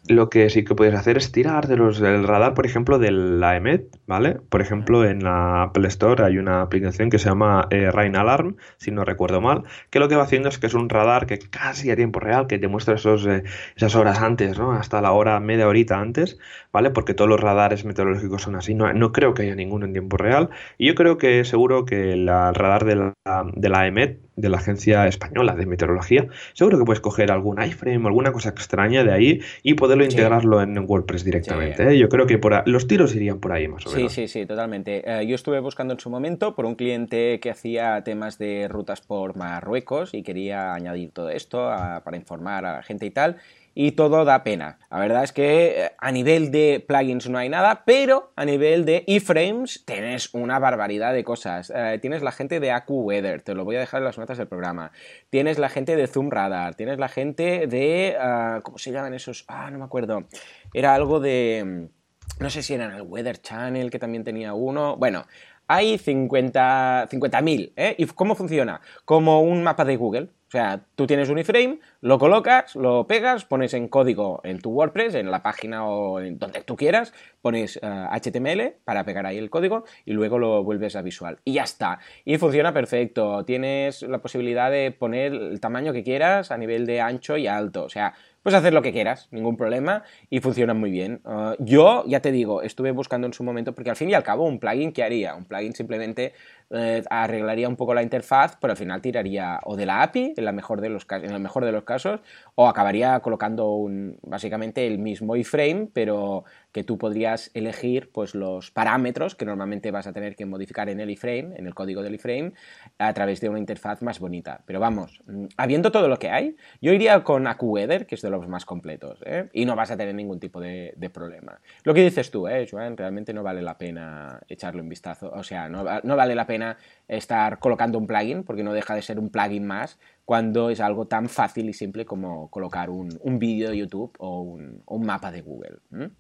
Lo que sí que podrías hacer es tirar de los del radar, por ejemplo, de la EMET, ¿vale? Por ejemplo, en la Apple Store hay una aplicación que se llama eh, Rain Alarm, si no recuerdo mal, que lo que va haciendo es que es un radar que casi a tiempo real, que te muestra esos, eh, esas horas antes, ¿no? Hasta la hora, media horita antes, ¿vale? Porque todos los radares meteorológicos son así. No, no creo que haya ninguno en tiempo real. Y yo creo que seguro que el radar de la, de la EMET, de la Agencia Española de Meteorología, seguro que puedes coger algún iframe alguna cosa extraña de ahí y poderlo integrarlo en WordPress directamente. ¿eh? Yo creo que por los tiros irían por ahí más o menos. Sí, sí, sí, totalmente. Eh, yo estuve buscando en su momento por un cliente que hacía temas de rutas por Marruecos y quería añadir todo esto para informar a la gente y tal y todo da pena. La verdad es que eh, a nivel de plugins no hay nada, pero a nivel de iframes tienes una barbaridad de cosas. Eh, tienes la gente de AccuWeather, te lo voy a dejar en las notas del programa. Tienes la gente de Zoom Radar, tienes la gente de... Ah, ¿Cómo se llaman esos? Ah, no me acuerdo. Era algo de... Mm, no sé si era en el Weather Channel, que también tenía uno. Bueno, hay 50.000. 50, ¿eh? ¿Y cómo funciona? Como un mapa de Google. O sea, tú tienes un iframe, lo colocas, lo pegas, pones en código en tu WordPress, en la página o en donde tú quieras, pones HTML eh, para pegar ahí el código y luego lo vuelves a visual. Y ya está. Y funciona perfecto. Tienes la posibilidad de poner el tamaño que quieras a nivel de ancho y alto. O sea, Puedes hacer lo que quieras, ningún problema, y funciona muy bien. Uh, yo, ya te digo, estuve buscando en su momento, porque al fin y al cabo, un plugin, ¿qué haría? Un plugin simplemente eh, arreglaría un poco la interfaz, pero al final tiraría o de la API, en, la mejor de los, en el mejor de los casos, o acabaría colocando un, básicamente el mismo iframe, pero que tú podrías elegir pues, los parámetros que normalmente vas a tener que modificar en el iframe, en el código del iframe, a través de una interfaz más bonita. Pero vamos, mm, habiendo todo lo que hay, yo iría con AccuWeather, que es de los más completos, ¿eh? y no vas a tener ningún tipo de, problema. Lo que dices tú, ¿eh, Joan, realmente no vale la pena echarle un vistazo, o sea, no, no vale la pena estar colocando un plugin, porque no deja de ser un plugin más, cuando es algo tan fácil y simple como colocar un, vídeo de YouTube o un, mapa de Google.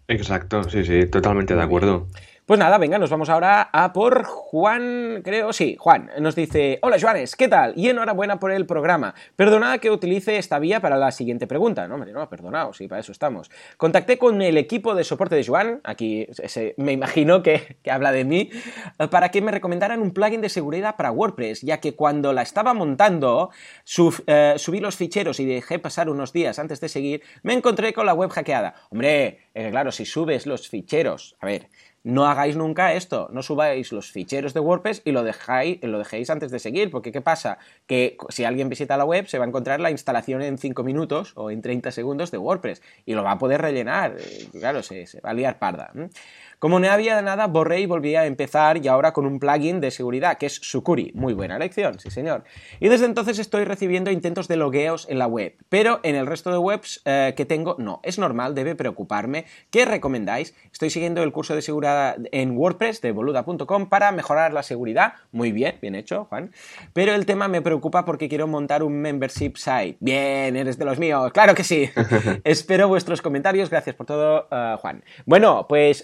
Exacto, sí, sí, totalmente de acuerdo. Pues nada, venga, nos vamos ahora a por Juan, creo, sí, Juan, nos dice, hola Juanes, ¿qué tal? Y enhorabuena por el programa. Perdonad que utilice esta vía para la siguiente pregunta. No, hombre, no, perdonado, sí, para eso estamos. Contacté con el equipo de soporte de Juan, aquí me imagino que, habla de mí, para que me recomendaran un plugin de seguridad para WordPress, ya que cuando la estaba montando, eh, subí los ficheros y dejé pasar unos días antes de seguir, me encontré con la web hackeada. Hombre, claro, si subes los ficheros, a ver, no hagáis nunca esto, no subáis los ficheros de WordPress y lo, dejáis, lo dejéis antes de seguir, porque ¿qué pasa? Que si alguien visita la web se va a encontrar la instalación en 5 minutos o en 30 segundos de WordPress y lo va a poder rellenar, eh, claro, se, va a liar parda. Como no había nada, borré y volví a empezar y ahora con un plugin de seguridad que es Sukuri. Muy buena elección, sí señor. Y desde entonces estoy recibiendo intentos de logueos en la web, pero en el resto de webs eh, que tengo no. Es normal, debe preocuparme. ¿Qué recomendáis? Estoy siguiendo el curso de seguridad en WordPress de boluda.com para mejorar la seguridad. Muy bien, bien hecho, Juan. Pero el tema me preocupa porque quiero montar un membership site. Bien, eres de los míos, claro que sí. Espero vuestros comentarios. Gracias por todo, eh, Juan. Bueno, pues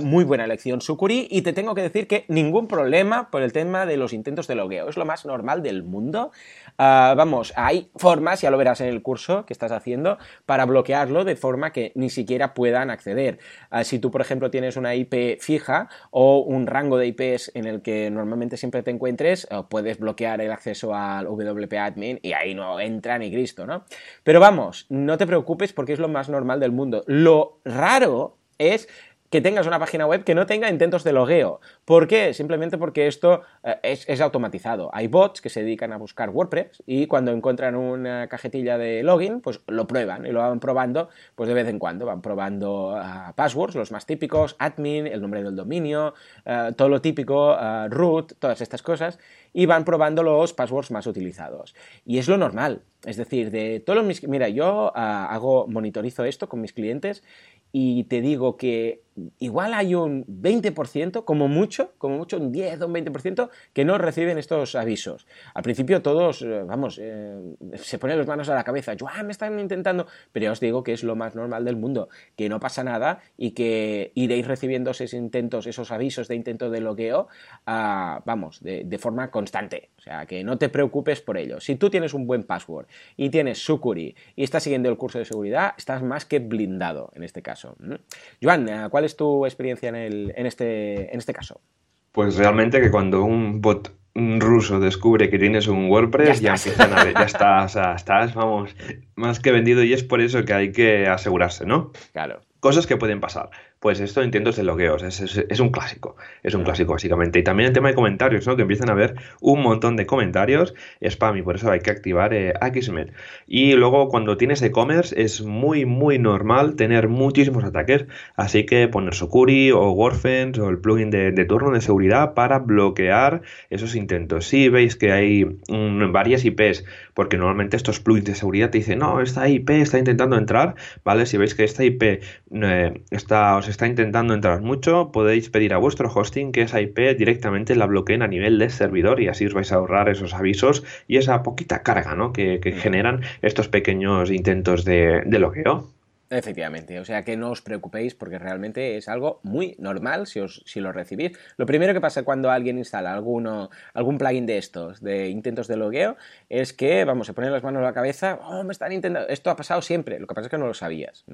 muy buena elección, Sukuri. Y te tengo que decir que ningún problema por el tema de los intentos de logueo. Es lo más normal del mundo. Ah, vamos, hay formas, ya lo verás en el curso que estás haciendo, para bloquearlo de forma que ni siquiera puedan acceder. Ah, si tú, por ejemplo, tienes una IP fija o un rango de IPs en el que normalmente siempre te encuentres, puedes bloquear el acceso al WP admin y ahí no entra ni Cristo, ¿no? Pero vamos, no te preocupes porque es lo más normal del mundo. Lo raro es que tengas una página web que no tenga intentos de logueo. ¿Por qué? Simplemente porque esto eh, es, automatizado. Hay bots que se dedican a buscar WordPress y cuando encuentran una cajetilla de login, pues lo prueban y lo van probando pues de vez en cuando. Van probando ah, passwords, los más típicos, admin, el nombre del dominio, ah, todo lo típico, ah, root, todas estas cosas, y van probando los passwords más utilizados. Y es lo normal. Es decir, de todos mis... Mira, yo hago, monitorizo esto con mis clientes y te digo que igual hay un 20%, como mucho, como mucho un 10 o un 20% que no reciben estos avisos. Al principio todos, eh, vamos, eh, se ponen las manos a la cabeza, yo, ah, me están intentando, pero ya os digo que es lo más normal del mundo, que no pasa nada y que iréis recibiendo esos intentos, esos avisos de intento de logueo, ah, vamos, de, forma constante. O sea, que no te preocupes por ello. Si tú tienes un buen password y tienes Sukuri y estás siguiendo el curso de seguridad, estás más que blindado en este caso. Joan, ¿cuál ¿Cuál es tu experiencia en, el, en, este, en este caso? Pues realmente que cuando un bot ruso descubre que tienes un WordPress, ya, empiezan a ver, ya estás, estás, vamos, más que vendido y es por eso que hay que asegurarse, ¿no? Claro. Cosas que pueden pasar. Pues esto intentos de logueos, es, es, un clásico, es un clásico básicamente. Y también el tema de comentarios, ¿no? Que empiezan a haber un montón de comentarios, spam, y por eso hay que activar eh, Y luego cuando tienes e-commerce es muy, muy normal tener muchísimos ataques, así que poner Socuri o Warfence o el plugin de, turno de seguridad para bloquear esos intentos. Si veis que hay mm, varias IPs, porque normalmente estos plugins de seguridad te dicen, no, esta IP está intentando entrar, ¿vale? Si veis que esta IP eh, está, os está intentando entrar mucho, podéis pedir a vuestro hosting que esa IP directamente la bloqueen a nivel de servidor y así os vais a ahorrar esos avisos y esa poquita carga ¿no? que, generan estos pequeños intentos de, de bloqueo. Efectivamente, o sea que no os preocupéis porque realmente es algo muy normal si, os, si lo recibís. Lo primero que pasa cuando alguien instala alguno, algún plugin de estos, de intentos de logueo, es que, vamos, se ponen las manos a la cabeza, oh, me están intentando, esto ha pasado siempre, lo que pasa es que no lo sabías.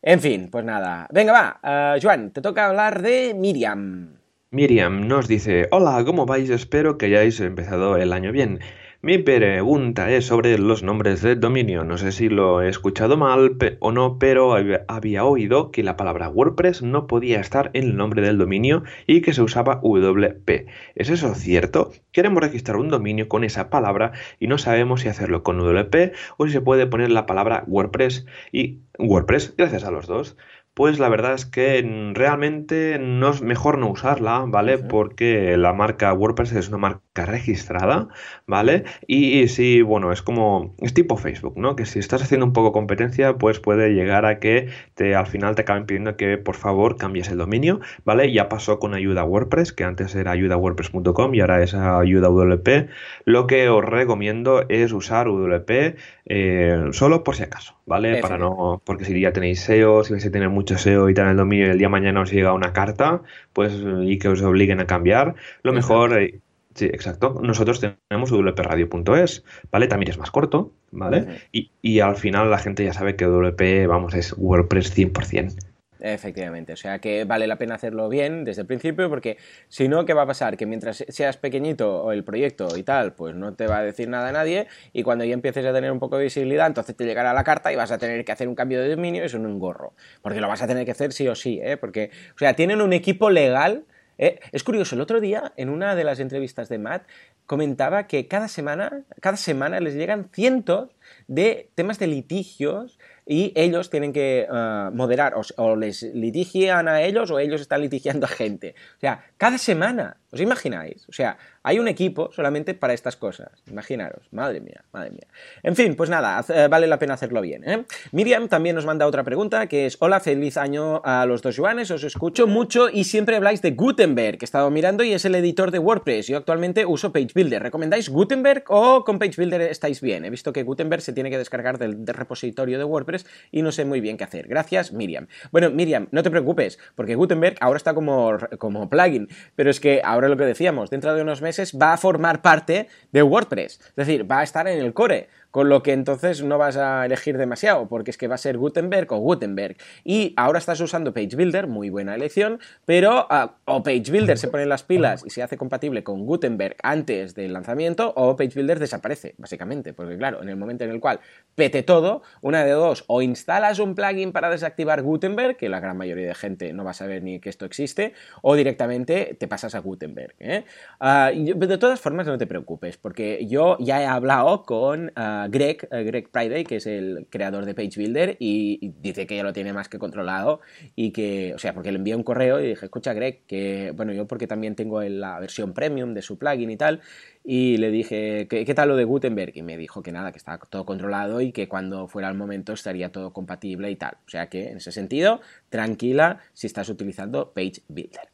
En fin, pues nada. Venga, va, uh, Joan, te toca hablar de Miriam. Miriam nos dice, hola, ¿cómo vais? Espero que hayáis empezado el año bien. Mi pregunta es sobre los nombres de dominio. No sé si lo he escuchado mal o no, pero había oído que la palabra WordPress no podía estar en el nombre del dominio y que se usaba WP. ¿Es eso cierto? Queremos registrar un dominio con esa palabra y no sabemos si hacerlo con WP o si se puede poner la palabra WordPress y WordPress, gracias a los dos pues la verdad es que realmente no es mejor no usarla, ¿vale? Porque la marca WordPress es una marca registrada, ¿vale? Y, sí, bueno, es como, es tipo Facebook, ¿no? Que si estás haciendo un poco competencia, pues puede llegar a que te, al final te acaben pidiendo que por favor cambies el dominio, ¿vale? Ya pasó con ayuda WordPress, que antes era ayudawordpress.com y ahora es ayuda WP. Lo que os recomiendo es usar WP eh, solo por si acaso, ¿vale? Para no, porque si ya tenéis SEO, si vais a tener mucho mucho SEO y tal en el dominio y el día de mañana os llega una carta, pues y que os obliguen a cambiar, lo mejor, eh, sí, exacto, nosotros tenemos wpradio.es, ¿vale? También es más corto, ¿vale? y, y, al final la gente ya sabe que WP, vamos, es WordPress 100%. Efectivamente, o sea que vale la pena hacerlo bien desde el principio porque si no, ¿qué va a pasar? Que mientras seas pequeñito o el proyecto y tal, pues no te va a decir nada a nadie y cuando ya empieces a tener un poco de visibilidad, entonces te llegará la carta y vas a tener que hacer un cambio de dominio y no un gorro, porque lo vas a tener que hacer sí o sí, ¿eh? Porque, o sea, tienen un equipo legal ¿eh? Es curioso, el otro día, en una de las entrevistas de Matt, comentaba que cada semana, cada semana les llegan cientos de temas de litigios y ellos tienen que eh, moderar, o, les litigian a ellos o ellos están litigiando a gente. O sea, cada semana, ¿os imagináis? O sea, hay un equipo solamente para estas cosas. Imaginaros, madre mía, madre mía. En fin, pues nada, eh, vale la pena hacerlo bien. ¿eh? Miriam también nos manda otra pregunta que es, hola, feliz año a los dos Joanes, os escucho mucho y siempre habláis de Gutenberg, que he estado mirando y es el editor de WordPress. Yo actualmente uso PageBuilder. ¿Recomendáis Gutenberg o con PageBuilder estáis bien? He visto que Gutenberg se tiene que descargar del, repositorio de WordPress y no sé muy bien qué hacer. Gracias, Miriam. Bueno, Miriam, no te preocupes, porque Gutenberg ahora está como, como plugin, pero es que ahora lo que decíamos, dentro de unos meses va a formar parte de WordPress. Es decir, va a estar en el core con lo que entonces no vas a elegir demasiado, porque es que va a ser Gutenberg o Gutenberg. Y ahora estás usando Page Builder, muy buena elección, pero ah, o Page Builder se pone las pilas y se hace compatible con Gutenberg antes del lanzamiento, o Page Builder desaparece, básicamente, porque claro, en el momento en el cual pete todo, una de dos, o instalas un plugin para desactivar Gutenberg, que la gran mayoría de gente no va a saber ni que esto existe, o directamente te pasas a Gutenberg. ¿eh? Ah, de todas formas, no te preocupes, porque yo ya he hablado con... Greg, Greg Friday, que es el creador de Page Builder, y, dice que ya lo tiene más que controlado y que, o sea, porque le envié un correo y dije, escucha Greg, que, bueno, yo porque también tengo la versión premium de su plugin y tal, y le dije, ¿qué, ¿qué, tal lo de Gutenberg? Y me dijo que nada, que estaba todo controlado y que cuando fuera el momento estaría todo compatible y tal. O sea que, en ese sentido, tranquila si estás utilizando Page Builder.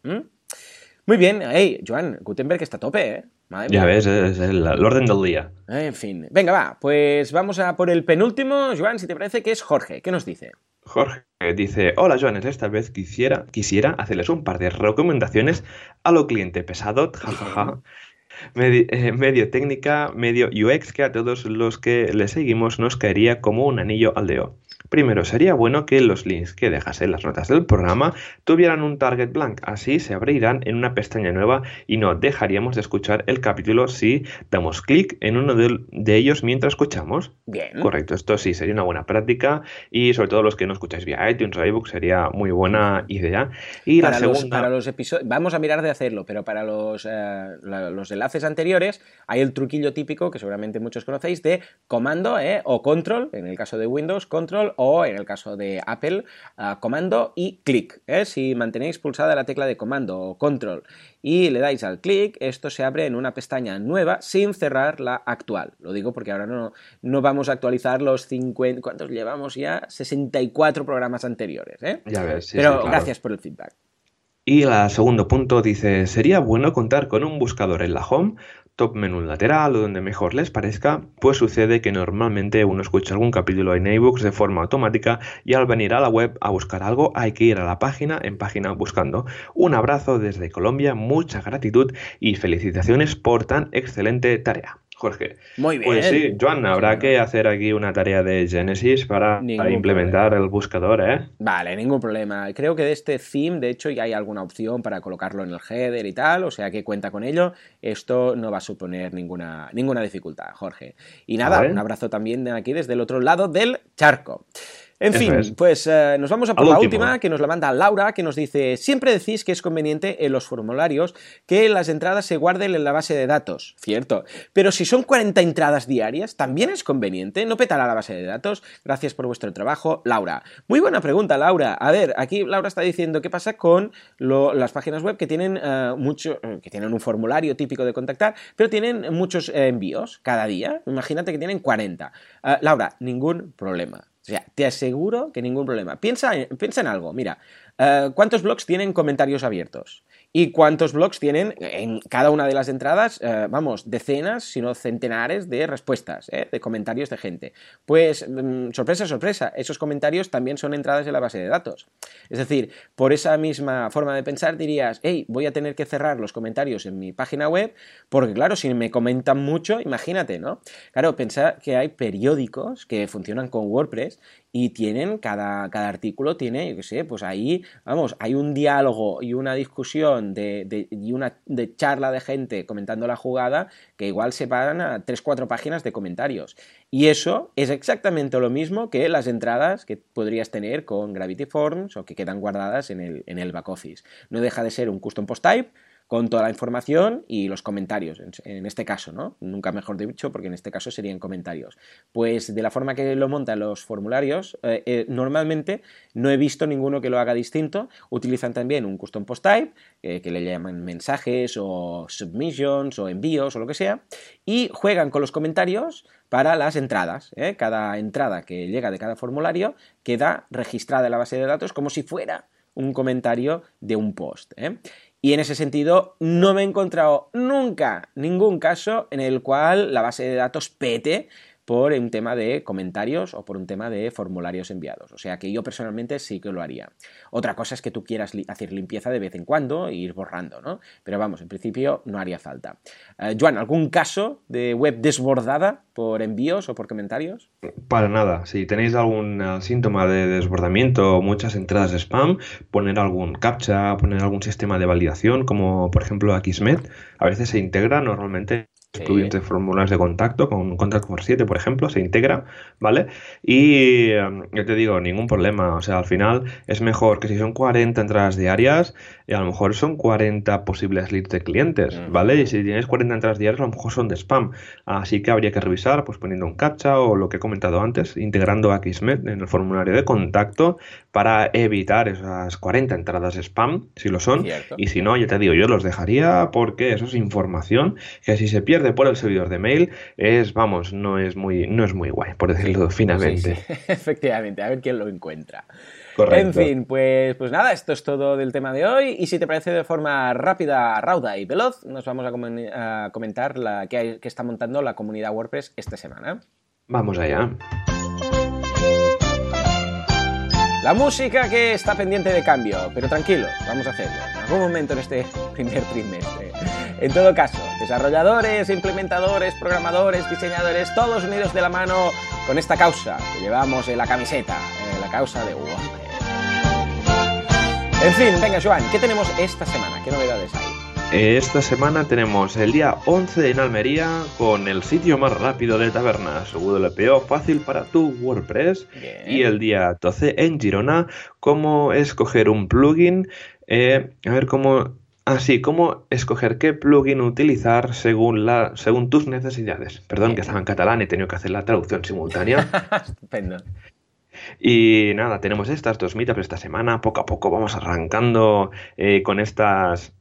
Muy bien, hey, Joan, Gutenberg está a tope, ¿eh? Ya ves, es el, orden del día. En fin, venga, va, pues vamos a por el penúltimo, Joan, si te parece que es Jorge. ¿Qué nos dice? Jorge dice, hola Joanes, esta vez quisiera, quisiera hacerles un par de recomendaciones a lo cliente pesado, jajaja, medio, eh, medio técnica, medio UX, que a todos los que le seguimos nos caería como un anillo al dedo. Primero, sería bueno que los links que dejas en las notas del programa tuvieran un target blank, así se abrirán en una pestaña nueva y no dejaríamos de escuchar el capítulo si damos clic en uno de, ellos mientras escuchamos. Bien. Correcto, esto sí sería una buena práctica y sobre todo los que no escucháis vía iTunes o iBook sería muy buena idea. Y para la segunda... Los, para los episodios, vamos a mirar de hacerlo, pero para los, eh, los enlaces anteriores hay el truquillo típico que seguramente muchos conocéis de comando eh, o control, en el caso de Windows, control o en el caso de Apple, comando y clic. ¿eh? Si mantenéis pulsada la tecla de comando o control y le dais al clic, esto se abre en una pestaña nueva sin cerrar la actual. Lo digo porque ahora no, no vamos a actualizar los 50, ¿cuántos llevamos ya? 64 programas anteriores. ¿eh? Ya ves, Pero gracias por el feedback. Y el segundo punto dice, sería bueno contar con un buscador en la home top menú lateral o donde mejor les parezca, pues sucede que normalmente uno escucha algún capítulo en iBooks de forma automática y al venir a la web a buscar algo hay que ir a la página en página buscando. Un abrazo desde Colombia, mucha gratitud y felicitaciones por tan excelente tarea. Jorge. Muy bien. Pues sí, Joan, habrá que hacer aquí una tarea de Genesis para, implementar el buscador, ¿eh? Vale, ningún problema. Creo que de este theme, de hecho, ya hay alguna opción para colocarlo en el header y tal, o sea que cuenta con ello. Esto no va a suponer ninguna, ninguna dificultad, Jorge. Y nada, un abrazo también de aquí desde el otro lado del charco. En fin, pues eh, nos vamos a por la última, que nos la manda Laura, que nos dice, siempre decís que es conveniente en los formularios que las entradas se guarden en la base de datos, cierto, pero si son 40 entradas diarias, también es conveniente, no petará la base de datos. Gracias por vuestro trabajo, Laura. Muy buena pregunta, Laura. A ver, aquí Laura está diciendo qué pasa con las páginas web que tienen eh, mucho, eh, que tienen un formulario típico de contactar, pero tienen muchos envíos cada día. Imagínate que tienen 40. Laura, ningún problema. O sea, te aseguro que ningún problema. Piensa, piensa en algo, mira, eh, ¿cuántos blogs tienen comentarios abiertos? ¿Y cuántos blogs tienen en cada una de las entradas? Eh, vamos, decenas, si no centenares de respuestas, eh, de comentarios de gente. Pues, mm, sorpresa, sorpresa, esos comentarios también son entradas en la base de datos. Es decir, por esa misma forma de pensar dirías, hey, voy a tener que cerrar los comentarios en mi página web, porque claro, si me comentan mucho, imagínate, ¿no? Claro, pensar que hay periódicos que funcionan con WordPress y tienen, cada, cada artículo tiene, yo qué sé, pues ahí, vamos, hay un diálogo y una discusión de, y una de charla de gente comentando la jugada que igual se paran a 3-4 páginas de comentarios. Y eso es exactamente lo mismo que las entradas que podrías tener con Gravity Forms o que quedan guardadas en el, en el back office. No deja de ser un custom post type con toda la información y los comentarios, en, este caso, ¿no? Nunca mejor dicho, porque en este caso serían comentarios. Pues de la forma que lo montan los formularios, eh, eh, normalmente no he visto ninguno que lo haga distinto. Utilizan también un custom post type, eh, que le llaman mensajes o submissions o envíos o lo que sea, y juegan con los comentarios para las entradas. Cada entrada que llega de cada formulario queda registrada en la base de datos como si fuera un comentario de un post. Y en ese sentido, no me he encontrado nunca ningún caso en el cual la base de datos pete por un tema de comentarios o por un tema de formularios enviados. O sea que yo personalmente sí que lo haría. Otra cosa es que tú quieras hacer limpieza de vez en cuando e ir borrando, ¿no? Pero vamos, en principio no haría falta. Eh, Joan, ¿algún caso de web desbordada por envíos o por comentarios? Para nada. Si tenéis algún eh, síntoma de desbordamiento o muchas entradas de spam, poner algún captcha, poner algún sistema de validación, como por ejemplo Akismet, a veces se integra normalmente de formularios de contacto, con Contact for 7, por ejemplo, se integra, ¿vale? Y em, yo te digo, ningún problema. O sea, al final es mejor que si son 40 entradas diarias, y a lo mejor son 40 posibles leads de clientes, ¿vale? Y si tienes 40 entradas diarias, a lo mejor son de spam. Así que habría que revisar, pues poniendo un captcha o lo que he comentado antes, integrando Akismet en el formulario de contacto para evitar esas 40 entradas de spam, si lo son. Y si no, ya te digo, yo los dejaría porque eso es información que si se pierde por el servidor de mail es, vamos, no es muy, no es muy guay, por decirlo finamente. Efectivamente, a ver quién lo encuentra. En fin, pues, pues nada, esto es todo del tema de hoy. Y si te parece de forma rápida, rauda y veloz, nos vamos a, comentar la que, que está montando la comunidad WordPress esta semana. Vamos allá. La música que está pendiente de cambio, pero tranquilo, vamos a hacerlo en algún momento en este primer trimestre. En todo caso, desarrolladores, implementadores, programadores, diseñadores, todos unidos de la mano con esta causa que llevamos en la camiseta, la causa de WordPress. En fin, venga Joan, ¿qué tenemos esta semana? ¿Qué novedades hay? Esta semana tenemos el día 11 en Almería con el sitio más rápido de tabernas, WPO fácil para tu WordPress. Y el día 12 en Girona, cómo escoger un plugin. Eh, a ver cómo. Así, cómo escoger qué plugin utilizar según, la, según tus necesidades. Perdón, que estaba en catalán y he tenido que hacer la traducción simultánea. Estupendo. Y nada, tenemos estas dos meetups esta semana. Poco a poco vamos arrancando eh, con estas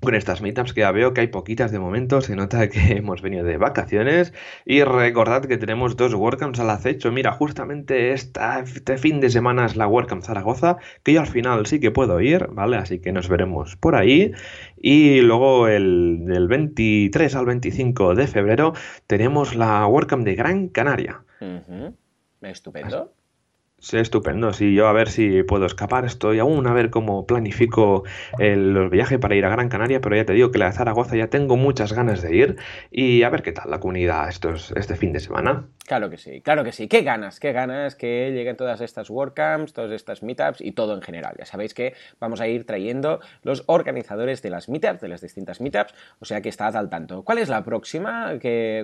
con estas meetups que ya veo que hay poquitas de momento, se nota que hemos venido de vacaciones y recordad que tenemos dos WordCamps al acecho. Mira, justamente esta, este fin de semana es la WordCamp Zaragoza, que yo al final sí que puedo ir, ¿vale? Así que nos veremos por ahí. Y luego el del 23 al 25 de febrero tenemos la WordCamp de Gran Canaria. Estupendo. Sí, estupendo. Sí, yo a ver si puedo escapar. Estoy aún a ver cómo planifico el, los viajes para ir a Gran Canaria, pero ya te digo que la de Zaragoza ya tengo muchas ganas de ir y a ver qué tal la comunidad estos, este fin de semana. Claro que sí, claro que sí. Qué ganas, qué ganas que lleguen todas estas WordCamps, todas estas meetups y todo en general. Ya sabéis que vamos a ir trayendo los organizadores de las meetups, de las distintas meetups, o sea que estad al tanto. ¿Cuál es la próxima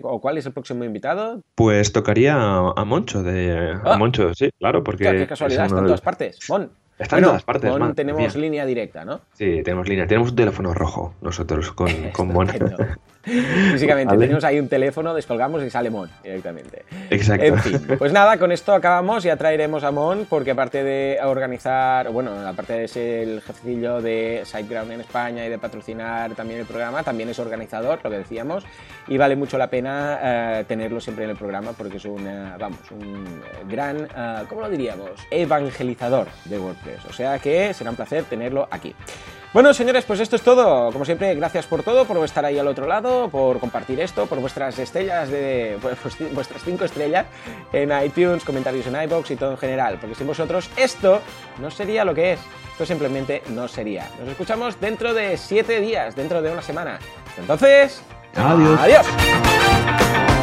o cuál es el próximo invitado? Pues tocaría a Moncho, de, a ah. Moncho, sí, claro, porque... Qué, casualidad, está en todas partes. Mon. Está en todas partes. tenemos línea directa, ¿no? Sí, tenemos línea. Tenemos un teléfono rojo nosotros con, con Mon. Físicamente, tenemos ahí un teléfono, descolgamos y sale Mon directamente. Exacto. En fin, pues nada, con esto acabamos. Ya traeremos a Mon, porque aparte de organizar, bueno, aparte de ser el jefecillo de SiteGround en España y de patrocinar también el programa, también es organizador, lo que decíamos, y vale mucho la pena eh, tenerlo siempre en el programa porque es un, vamos, un gran, uh, ¿cómo lo diríamos? Evangelizador de WordPress. O sea que será un placer tenerlo aquí. Bueno, señores, pues esto es todo. Como siempre, gracias por todo, por estar ahí al otro lado, por compartir esto, por vuestras estrellas de vuestras cinco estrellas en iTunes, comentarios en iBox y todo en general. Porque sin vosotros esto no sería lo que es. Esto simplemente no sería. Nos escuchamos dentro de siete días, dentro de una semana. Entonces, adiós. Adiós.